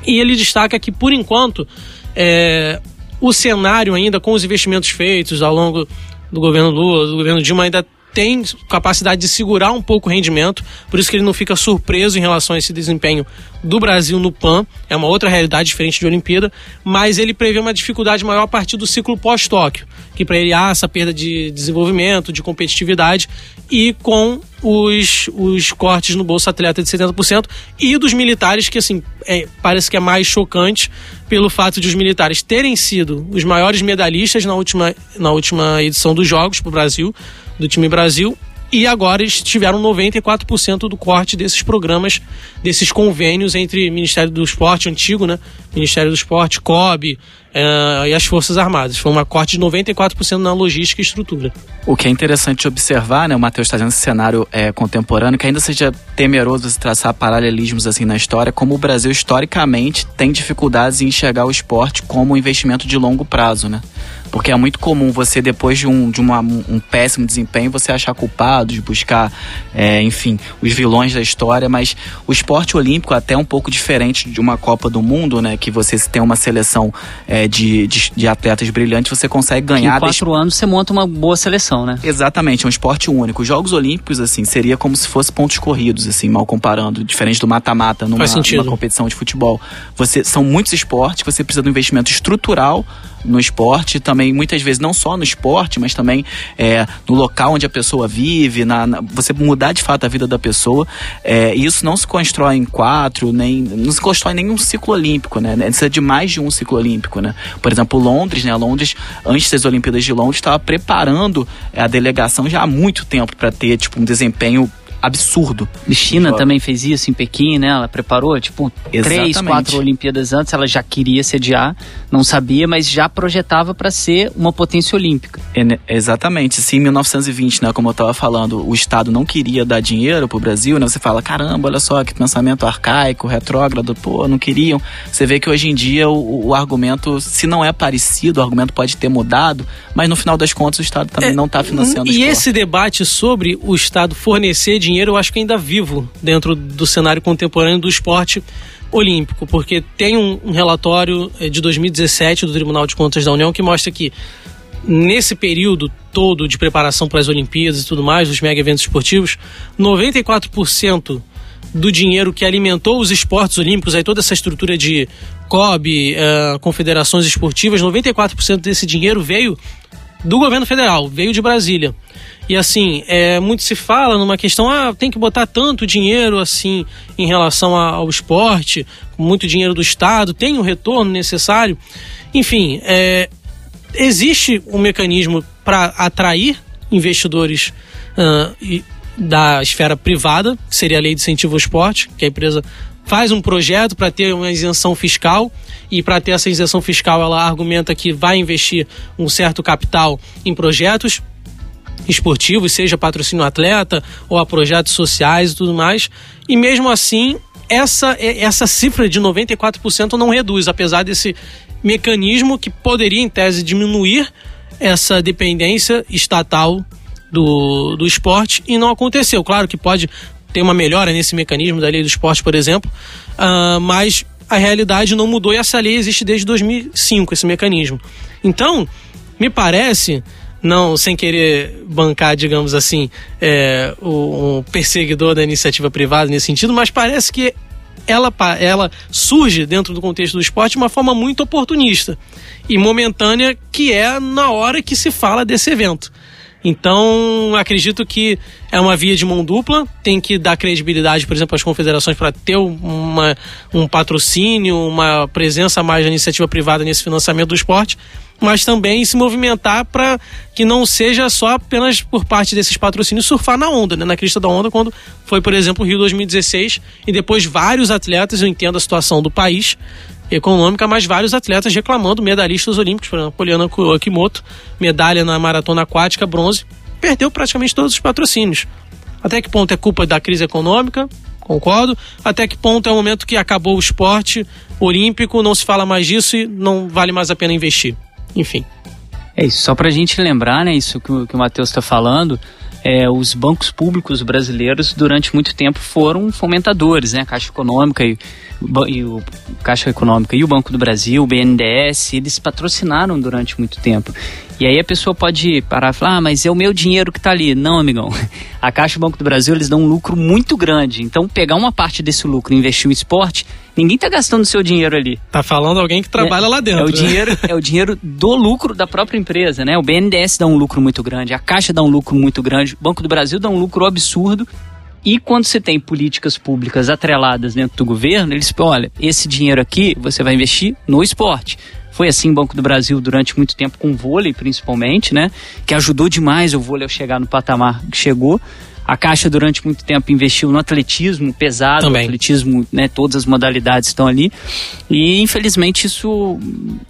E ele destaca que, por enquanto, é, o cenário ainda, com os investimentos feitos ao longo do governo Lula, do governo Dilma, ainda tem capacidade de segurar um pouco o rendimento, por isso que ele não fica surpreso em relação a esse desempenho do Brasil no PAN, é uma outra realidade diferente de Olimpíada, mas ele prevê uma dificuldade maior a partir do ciclo pós-Tóquio, que para ele há essa perda de desenvolvimento, de competitividade e com os, os cortes no Bolsa Atleta de 70% e dos militares, que assim, é, parece que é mais chocante pelo fato de os militares terem sido os maiores medalhistas na última, na última edição dos Jogos para o Brasil, do time Brasil, e agora eles tiveram 94% do corte desses programas, desses convênios entre Ministério do Esporte antigo, né? Ministério do Esporte, COB uh, e as Forças Armadas. Foi um corte de 94% na logística e estrutura. O que é interessante observar, né? O Matheus está dizendo esse cenário é, contemporâneo, que ainda seja temeroso se traçar paralelismos assim na história, como o Brasil historicamente tem dificuldades em enxergar o esporte como um investimento de longo prazo, né? Porque é muito comum você, depois de um, de uma, um péssimo desempenho, você achar culpados, buscar, é, enfim, os vilões da história. Mas o esporte olímpico, até um pouco diferente de uma Copa do Mundo, né? Que você tem uma seleção é, de, de, de, atletas brilhantes, você consegue ganhar. em quatro anos você monta uma boa seleção, né? Exatamente, é um esporte único. Os Jogos Olímpicos, assim, seria como se fosse pontos corridos, assim, mal comparando, diferente do mata-mata numa, numa competição de futebol. Você, são muitos esportes, você precisa de um investimento estrutural no esporte, também muitas vezes não só no esporte, mas também é, no local onde a pessoa vive, na, na, você mudar de fato a vida da pessoa. É, e isso não se constrói em quatro, nem não se constrói nenhum ciclo olímpico, né? Precisa de mais de um ciclo olímpico, né? Por exemplo, Londres, né? Londres, antes das Olimpíadas de Londres, estava preparando a delegação já há muito tempo para ter tipo um desempenho absurdo. China também fez isso em Pequim, né? Ela preparou, tipo, Exatamente. três, quatro Olimpíadas antes, ela já queria sediar, não sabia, mas já projetava para ser uma potência olímpica. É, exatamente. Se em 1920, né, como eu estava falando, o Estado não queria dar dinheiro pro Brasil, né? Você fala, caramba, olha só que pensamento arcaico, retrógrado, pô, não queriam. Você vê que hoje em dia o, o argumento, se não é parecido, o argumento pode ter mudado, mas no final das contas o Estado também é, não está financiando E esse debate sobre o Estado fornecer dinheiro dinheiro eu acho que ainda vivo dentro do cenário contemporâneo do esporte olímpico, porque tem um, um relatório eh, de 2017 do Tribunal de Contas da União que mostra que nesse período todo de preparação para as Olimpíadas e tudo mais, dos mega eventos esportivos, 94% do dinheiro que alimentou os esportes olímpicos, aí toda essa estrutura de COB, uh, confederações esportivas, 94% desse dinheiro veio do governo federal, veio de Brasília. E assim, é, muito se fala numa questão, ah, tem que botar tanto dinheiro assim em relação ao esporte, muito dinheiro do Estado, tem o retorno necessário. Enfim, é, existe um mecanismo para atrair investidores uh, da esfera privada, que seria a lei de incentivo ao esporte, que a empresa faz um projeto para ter uma isenção fiscal e para ter essa isenção fiscal ela argumenta que vai investir um certo capital em projetos esportivos, seja patrocínio atleta ou a projetos sociais e tudo mais. E mesmo assim, essa, essa cifra de 94% não reduz, apesar desse mecanismo que poderia, em tese, diminuir essa dependência estatal do, do esporte e não aconteceu. Claro que pode ter uma melhora nesse mecanismo da lei do esporte, por exemplo, uh, mas a realidade não mudou e essa lei existe desde 2005, esse mecanismo. Então, me parece não sem querer bancar, digamos assim, é, o, perseguidor da iniciativa privada nesse sentido, mas parece que ela, ela surge dentro do contexto do esporte de uma forma muito oportunista e momentânea, que é na hora que se fala desse evento. Então, acredito que é uma via de mão dupla, tem que dar credibilidade, por exemplo, às confederações para ter uma, um patrocínio, uma presença mais da iniciativa privada nesse financiamento do esporte, mas também se movimentar para que não seja só apenas por parte desses patrocínios surfar na onda, né? na crista da onda, quando foi, por exemplo, o Rio 2016 e depois vários atletas, eu entendo a situação do país, econômica, mas vários atletas reclamando, medalhistas olímpicos, por exemplo, Poliana Okimoto, medalha na maratona aquática, bronze, perdeu praticamente todos os patrocínios. Até que ponto é culpa da crise econômica? Concordo. Até que ponto é o momento que acabou o esporte olímpico, não se fala mais disso e não vale mais a pena investir. Enfim. É isso, só para a gente lembrar, né, isso que o, que o Matheus está falando, é, os bancos públicos brasileiros durante muito tempo foram fomentadores, né? A Caixa Econômica e, e, o Caixa Econômica e o Banco do Brasil, o BNDES, eles patrocinaram durante muito tempo. E aí a pessoa pode parar e falar, ah, mas é o meu dinheiro que está ali. Não, amigão. A Caixa e o Banco do Brasil, eles dão um lucro muito grande. Então, pegar uma parte desse lucro e investir em esporte, ninguém está gastando seu dinheiro ali. Tá falando alguém que trabalha é, lá dentro. É o, né? dinheiro, é o dinheiro do lucro da própria empresa, né? O BNDES dá um lucro muito grande, a Caixa dá um lucro muito grande, o Banco do Brasil dá um lucro absurdo. E quando você tem políticas públicas atreladas dentro do governo, eles olha, esse dinheiro aqui você vai investir no esporte. Foi assim o Banco do Brasil durante muito tempo com o vôlei, principalmente, né? Que ajudou demais o vôlei a chegar no patamar que chegou. A Caixa durante muito tempo investiu no atletismo pesado, Também. atletismo, né, todas as modalidades estão ali. E infelizmente isso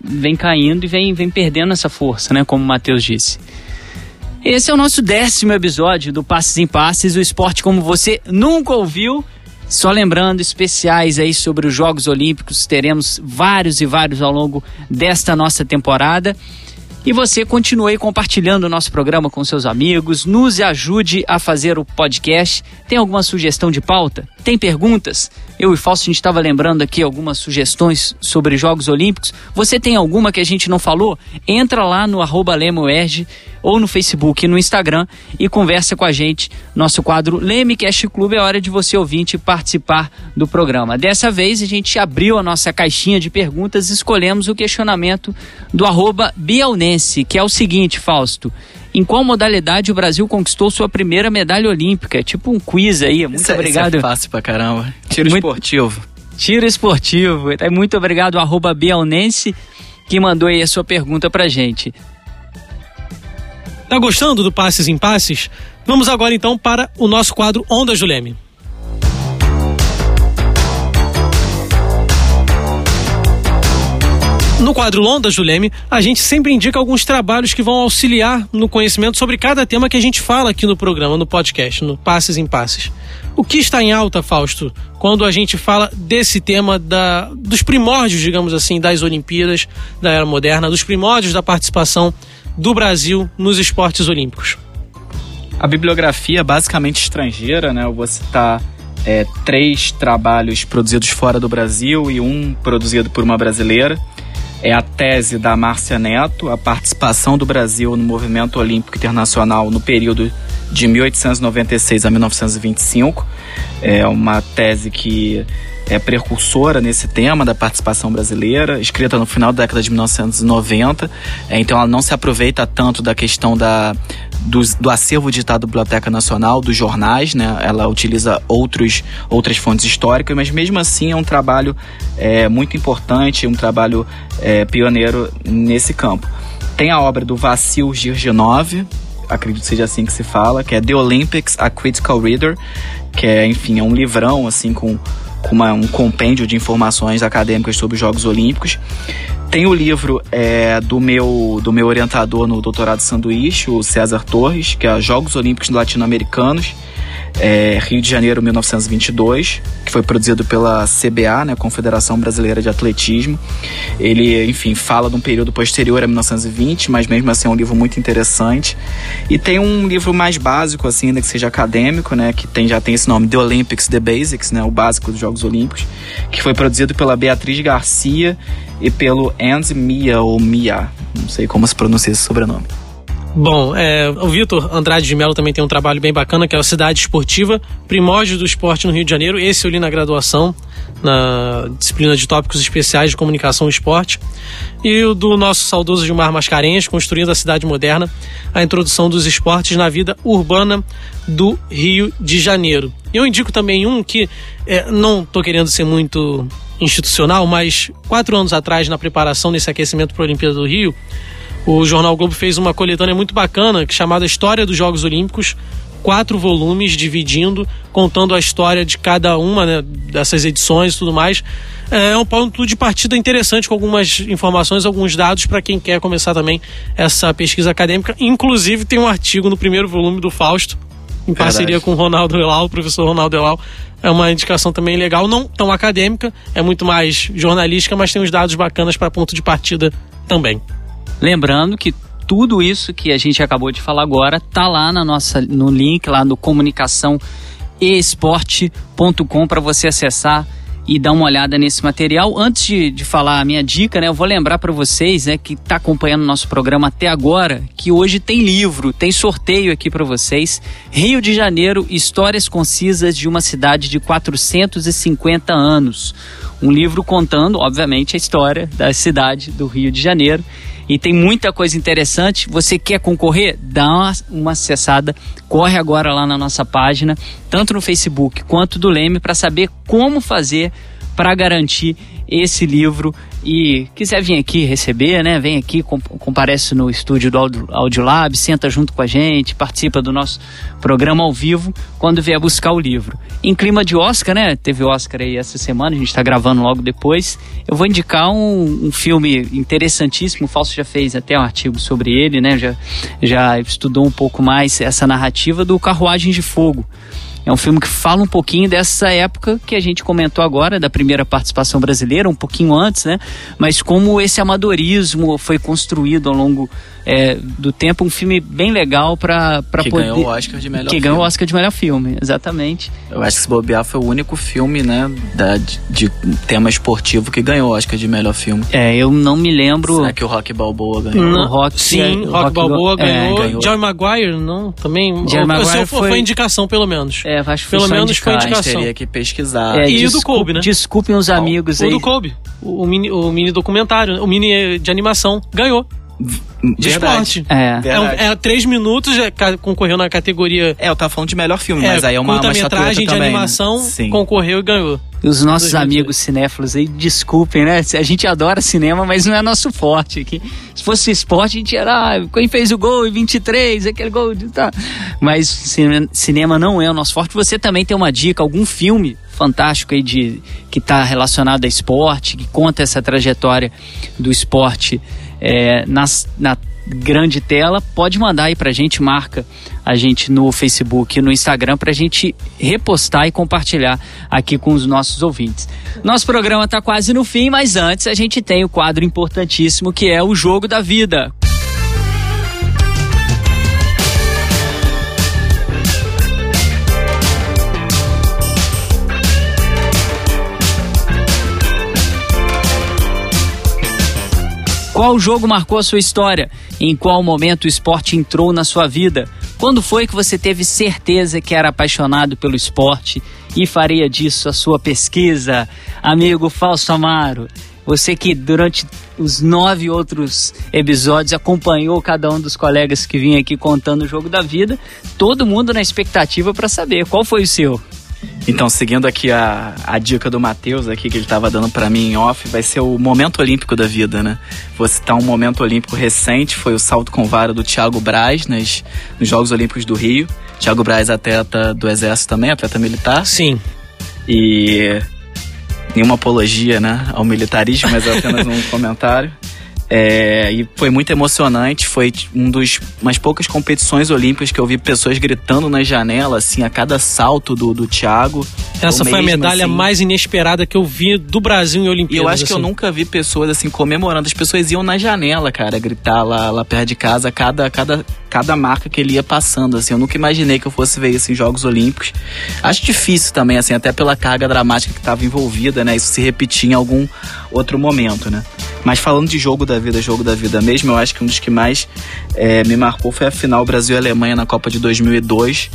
vem caindo e vem, vem perdendo essa força, né, como o Matheus disse. Esse é o nosso décimo episódio do Passes em Passes, o esporte como você nunca ouviu. Só lembrando, especiais aí sobre os Jogos Olímpicos, teremos vários e vários ao longo desta nossa temporada. E você continue compartilhando o nosso programa com seus amigos, nos ajude a fazer o podcast. Tem alguma sugestão de pauta? Tem perguntas? Eu e Fausto, a gente estava lembrando aqui algumas sugestões sobre Jogos Olímpicos. Você tem alguma que a gente não falou? Entra lá no arroba ou no Facebook e no Instagram e conversa com a gente. Nosso quadro Lemecast Clube é hora de você ouvinte participar do programa. Dessa vez a gente abriu a nossa caixinha de perguntas e escolhemos o questionamento do arroba Bielnense, que é o seguinte, Fausto. Em qual modalidade o Brasil conquistou sua primeira medalha olímpica? É tipo um quiz aí. Muito isso, obrigado. Isso é fácil pra caramba. Tiro muito... esportivo. Tiro esportivo. Muito obrigado, arroba Bielnense, que mandou aí a sua pergunta pra gente. Tá gostando do Passes em Passes? Vamos agora então para o nosso quadro Ondas do Leme. No quadro Ondas do Leme, a gente sempre indica alguns trabalhos que vão auxiliar no conhecimento sobre cada tema que a gente fala aqui no programa, no podcast, no Passes em Passes. O que está em alta, Fausto, quando a gente fala desse tema da, dos primórdios, digamos assim, das Olimpíadas da Era Moderna, dos primórdios da participação do Brasil nos esportes olímpicos? A bibliografia é basicamente estrangeira, né? Eu vou citar é, três trabalhos produzidos fora do Brasil e um produzido por uma brasileira. É a tese da Márcia Neto, a participação do Brasil no movimento olímpico internacional no período de 1896 a 1925. É uma tese que é precursora nesse tema da participação brasileira, escrita no final da década de 1990. É, então ela não se aproveita tanto da questão da, do, do acervo ditado da Biblioteca Nacional, dos jornais, né? Ela utiliza outros, outras fontes históricas, mas mesmo assim é um trabalho é, muito importante, um trabalho é, pioneiro nesse campo. Tem a obra do Vassil Girginov, acredito que seja assim que se fala, que é The Olympics, a Critical Reader, que é, enfim, é um livrão, assim, com uma, um compêndio de informações acadêmicas sobre os Jogos Olímpicos. Tem o livro é, do, meu, do meu orientador no doutorado sanduíche, o César Torres, que é Jogos Olímpicos Latino-Americanos é, Rio de Janeiro 1922, que foi produzido pela CBA, né, Confederação Brasileira de Atletismo. Ele, enfim, fala de um período posterior a 1920, mas mesmo assim é um livro muito interessante. E tem um livro mais básico, assim, ainda que seja acadêmico, né, que tem, já tem esse nome, The Olympics, The Basics, né, o básico dos Jogos Olímpicos, que foi produzido pela Beatriz Garcia e pelo Andy Mia, ou Mia, não sei como se pronuncia esse sobrenome. Bom, é, o Vitor Andrade de Mello também tem um trabalho bem bacana, que é a Cidade Esportiva, Primórdio do Esporte no Rio de Janeiro. Esse eu li na graduação. na disciplina de tópicos especiais de comunicação e esporte. E o do nosso saudoso Gilmar Mascarenhas, Construindo a Cidade Moderna, a introdução dos esportes na vida urbana do Rio de Janeiro. Eu indico também um que é, não estou querendo ser muito institucional, mas quatro anos atrás, na preparação desse aquecimento para a Olimpíada do Rio, o Jornal Globo fez uma coletânea muito bacana chamada História dos Jogos Olímpicos, quatro volumes dividindo, contando a história de cada uma né, dessas edições e tudo mais. É um ponto de partida interessante com algumas informações, alguns dados para quem quer começar também essa pesquisa acadêmica. Inclusive tem um artigo no primeiro volume do Fausto, em parceria Verdade. com o Ronaldo Elau, o professor Ronaldo Elau. É uma indicação também legal, não tão acadêmica, é muito mais jornalística, mas tem uns dados bacanas para ponto de partida também. Lembrando que tudo isso que a gente acabou de falar agora tá lá na nossa no link lá no comunicação esporte.com para você acessar e dar uma olhada nesse material. Antes de, de falar a minha dica, né, eu vou lembrar para vocês, né, que está acompanhando o nosso programa até agora, que hoje tem livro, tem sorteio aqui para vocês. Rio de Janeiro, Histórias Concisas de uma Cidade de 450 Anos. Um livro contando, obviamente, a história da cidade do Rio de Janeiro e tem muita coisa interessante. Você quer concorrer? Dá uma, uma acessada, corre agora lá na nossa página, tanto no Facebook quanto do Leme, para saber como fazer para garantir esse livro e quiser vir aqui receber, né? Vem aqui, comparece no estúdio do Audiolab, senta junto com a gente, participa do nosso programa ao vivo quando vier buscar o livro. Em clima de Oscar, né? Teve Oscar aí essa semana, a gente está gravando logo depois. Eu vou indicar um, um filme interessantíssimo, o Falso já fez até um artigo sobre ele, né? Já, já estudou um pouco mais essa narrativa do Carruagem de Fogo. É um filme que fala um pouquinho dessa época que a gente comentou agora, da primeira participação brasileira, um pouquinho antes, né? Mas como esse amadorismo foi construído ao longo é, do tempo, um filme bem legal para poder... Que ganhou o Oscar de melhor que filme. ganhou o Oscar de melhor filme, exatamente. Eu acho que se bobear foi o único filme, né, da, de, de tema esportivo que ganhou o Oscar de melhor filme. É, eu não me lembro... Será que o Rock Balboa ganhou? Não, Rock, sim, é, Rock, Rock Balboa ganhou. É, ganhou. John Maguire, não, também... John Maguire foi... foi indicação, pelo menos. É, acho que foi Pelo menos foi indicação. teria que pesquisar. É, e o do Kobe, né? Desculpem os amigos o aí. O do Kobe, o, o, mini, o mini documentário, o mini de animação, ganhou de esporte. É. É, é, três minutos, é, concorreu na categoria. É, eu tava falando de melhor filme, é, mas aí é uma, uma metragem de também, animação, né? concorreu e ganhou. E os nossos amigos cinéfilos aí, desculpem, né? A gente adora cinema, mas não é nosso forte aqui. Se fosse esporte, a gente era, ah, quem fez o gol em 23, aquele gol. Tá. Mas cinema não é o nosso forte. Você também tem uma dica, algum filme fantástico aí de que está relacionado a esporte, que conta essa trajetória do esporte é, nas, na grande tela, pode mandar aí pra gente, marca a gente no Facebook no Instagram pra gente repostar e compartilhar aqui com os nossos ouvintes. Nosso programa tá quase no fim, mas antes a gente tem o quadro importantíssimo que é o Jogo da Vida. Qual jogo marcou a sua história? Em qual momento o esporte entrou na sua vida? Quando foi que você teve certeza que era apaixonado pelo esporte e faria disso a sua pesquisa? Amigo Falso Amaro, você que durante os nove outros episódios acompanhou cada um dos colegas que vinha aqui contando o jogo da vida, todo mundo na expectativa para saber qual foi o seu. Então, seguindo aqui a, a dica do Matheus aqui que ele estava dando para mim em off, vai ser o momento olímpico da vida, né? Vou citar um momento olímpico recente, foi o salto com vara do Thiago Braz nas, nos Jogos Olímpicos do Rio. Thiago Braz, atleta do Exército também, atleta militar. Sim. E nenhuma apologia, né, ao militarismo, mas é apenas um comentário. É, e foi muito emocionante, foi um dos umas poucas competições olímpicas que eu vi pessoas gritando na janela, assim, a cada salto do, do Thiago. Essa foi mesmo, a medalha assim, mais inesperada que eu vi do Brasil em Olimpíadas. E eu acho assim. que eu assim. nunca vi pessoas assim comemorando. As pessoas iam na janela, cara, gritar lá, lá perto de casa, cada, cada, cada marca que ele ia passando, assim. Eu nunca imaginei que eu fosse ver isso em Jogos Olímpicos. Acho difícil também, assim, até pela carga dramática que estava envolvida, né? Isso se repetir em algum outro momento, né? Mas falando de jogo da vida, jogo da vida mesmo, eu acho que um dos que mais é, me marcou foi a final Brasil Alemanha na Copa de 2002,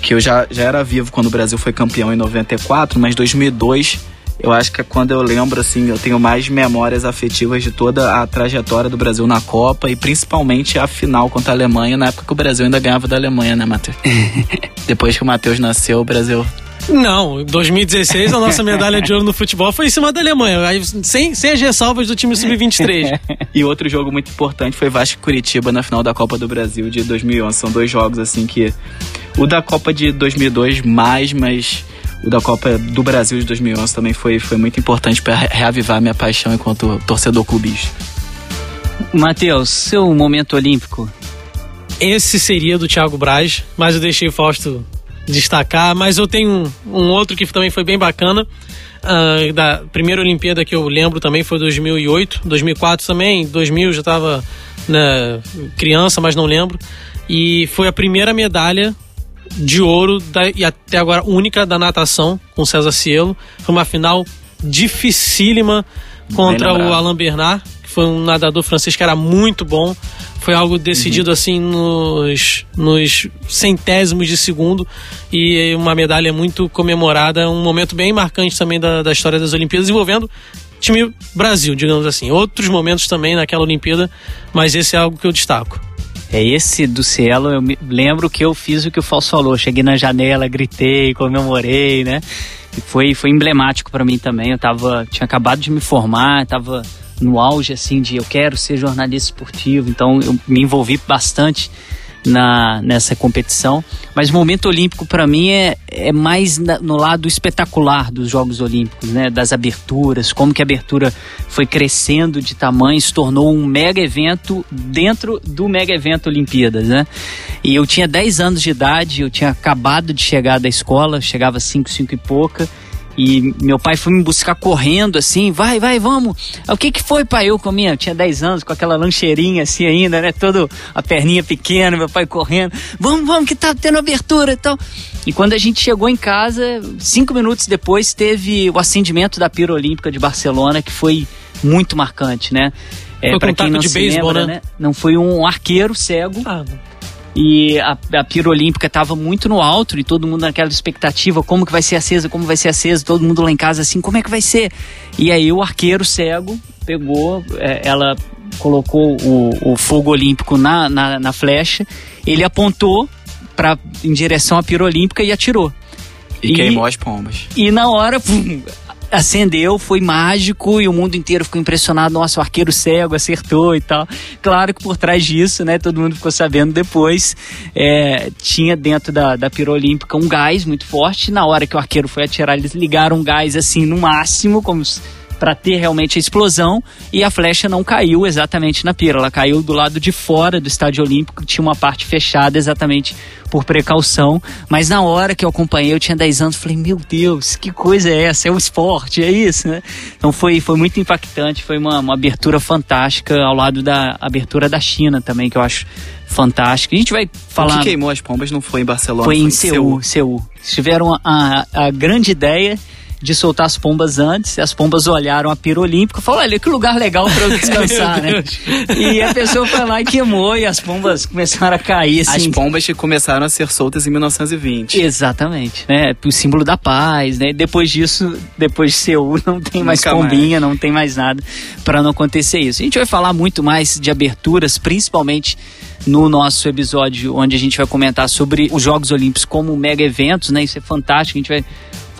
que eu já, já era vivo quando o Brasil foi campeão em 94, mas 2002 eu acho que é quando eu lembro, assim, eu tenho mais memórias afetivas de toda a trajetória do Brasil na Copa e principalmente a final contra a Alemanha, na época que o Brasil ainda ganhava da Alemanha, né, Matheus? Depois que o Matheus nasceu, o Brasil não, em 2016 a nossa medalha de ouro no futebol foi em cima da Alemanha, sem, sem as ressalvas do time sub-23. e outro jogo muito importante foi Vasco Curitiba na final da Copa do Brasil de 2011. São dois jogos assim que o da Copa de 2002 mais, mas o da Copa do Brasil de 2011 também foi, foi muito importante para reavivar minha paixão enquanto torcedor clubista. Matheus, seu momento olímpico? Esse seria do Thiago Braz, mas eu deixei o Fausto destacar, mas eu tenho um, um outro que também foi bem bacana. Uh, da primeira Olimpíada que eu lembro também foi 2008, 2004 também, 2000 já estava né, criança, mas não lembro. E foi a primeira medalha de ouro da, e até agora única da natação com César Cielo. Foi uma final dificílima contra o Alain Bernard, que foi um nadador francês que era muito bom. Foi algo decidido uhum. assim nos, nos centésimos de segundo e uma medalha muito comemorada, um momento bem marcante também da, da história das Olimpíadas, envolvendo time Brasil, digamos assim. Outros momentos também naquela Olimpíada, mas esse é algo que eu destaco. É esse do Cielo, eu me lembro que eu fiz o que o Falso falou. Cheguei na janela, gritei, comemorei, né? E foi, foi emblemático para mim também. Eu tava, tinha acabado de me formar, tava no auge assim de eu quero ser jornalista esportivo, então eu me envolvi bastante na, nessa competição. Mas o momento olímpico para mim é, é mais na, no lado espetacular dos Jogos Olímpicos, né? Das aberturas, como que a abertura foi crescendo de tamanho, se tornou um mega evento dentro do mega evento Olimpíadas, né? E eu tinha 10 anos de idade, eu tinha acabado de chegar da escola, chegava 5, 5 e pouca. E meu pai foi me buscar correndo assim, vai, vai, vamos. O que que foi, pai? Eu comia, eu tinha 10 anos, com aquela lancheirinha assim ainda, né? Todo a perninha pequena, meu pai correndo. Vamos, vamos, que tá tendo abertura e tal. E quando a gente chegou em casa, cinco minutos depois, teve o acendimento da Pira Olímpica de Barcelona, que foi muito marcante, né? É, para quem não de se beisebol, lembra, né? né? Não foi um arqueiro cego. Ah, e a, a pira olímpica estava muito no alto e todo mundo naquela expectativa, como que vai ser acesa, como vai ser acesa, todo mundo lá em casa assim, como é que vai ser? E aí o arqueiro cego pegou, é, ela colocou o, o fogo olímpico na, na, na flecha, ele apontou pra, em direção à pira olímpica e atirou. E, e, queimou as pombas. E na hora, pum, acendeu, foi mágico e o mundo inteiro ficou impressionado. Nossa, o arqueiro cego acertou e tal. Claro que por trás disso, né, todo mundo ficou sabendo depois, é, tinha dentro da, da pira olímpica um gás muito forte. Na hora que o arqueiro foi atirar, eles ligaram um gás assim no máximo, como para ter realmente a explosão e a flecha não caiu exatamente na pira, ela caiu do lado de fora do estádio olímpico, tinha uma parte fechada exatamente por precaução, mas na hora que eu acompanhei, eu tinha 10 anos, falei, meu Deus, que coisa é essa? É o esporte, é isso, né? Então foi, foi muito impactante, foi uma, uma abertura fantástica ao lado da abertura da China também, que eu acho fantástica. A gente vai falar. O que queimou as pombas não foi em Barcelona, foi, foi em Seul. Seul. Seul. Tiveram a, a grande ideia de soltar as pombas antes. As pombas olharam a pira olímpica e falaram: olha, que lugar legal para eu descansar, né? E a pessoa foi lá e queimou e as pombas começaram a cair. Assim. As pombas que começaram a ser soltas em 1920. Exatamente, né? O símbolo da paz, né? Depois disso, depois de Seul, não tem mais Nunca pombinha, mais. não tem mais nada para não acontecer isso. A gente vai falar muito mais de aberturas, principalmente no nosso episódio onde a gente vai comentar sobre os Jogos Olímpicos como mega eventos, né? Isso é fantástico, a gente vai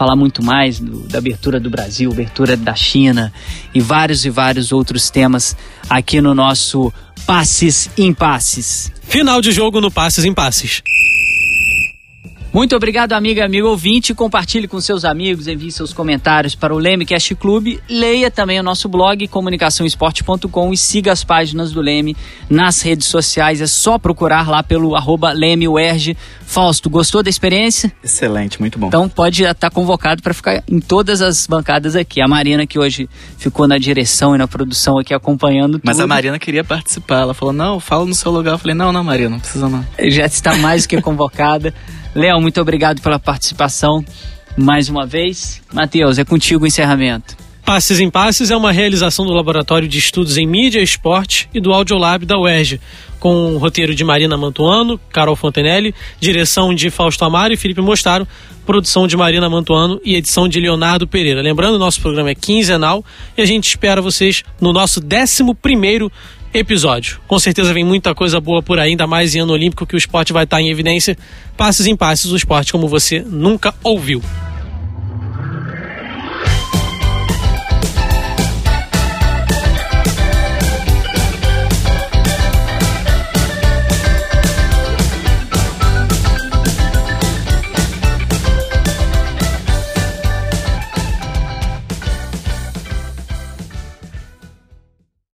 falar muito mais do, da abertura do Brasil, abertura da China e vários e vários outros temas aqui no nosso Passes em Passes. Final de jogo no Passes em Passes. Muito obrigado, amiga, amigo ouvinte. Compartilhe com seus amigos, envie seus comentários para o Lemecast Clube. Leia também o nosso blog comunicaçãoesporte.com e siga as páginas do Leme nas redes sociais. É só procurar lá pelo arroba LemeUerge. Fausto, gostou da experiência? Excelente, muito bom. Então pode estar convocado para ficar em todas as bancadas aqui. A Marina, que hoje ficou na direção e na produção aqui acompanhando Mas tudo. a Marina queria participar. Ela falou: não, fala no seu lugar. Eu falei: não, não, Marina, não precisa não. Já está mais do que convocada. Léo, muito obrigado pela participação mais uma vez. Matheus, é contigo o encerramento. Passes em Passes é uma realização do Laboratório de Estudos em Mídia Esporte e do Audiolab da UERJ, com o roteiro de Marina Mantuano, Carol Fontenelle, direção de Fausto Amaro e Felipe Mostaro, produção de Marina Mantuano e edição de Leonardo Pereira. Lembrando, nosso programa é quinzenal e a gente espera vocês no nosso 11 primeiro episódio. Com certeza vem muita coisa boa por aí, ainda mais em ano olímpico que o esporte vai estar em evidência. Passes em passes, o esporte como você nunca ouviu.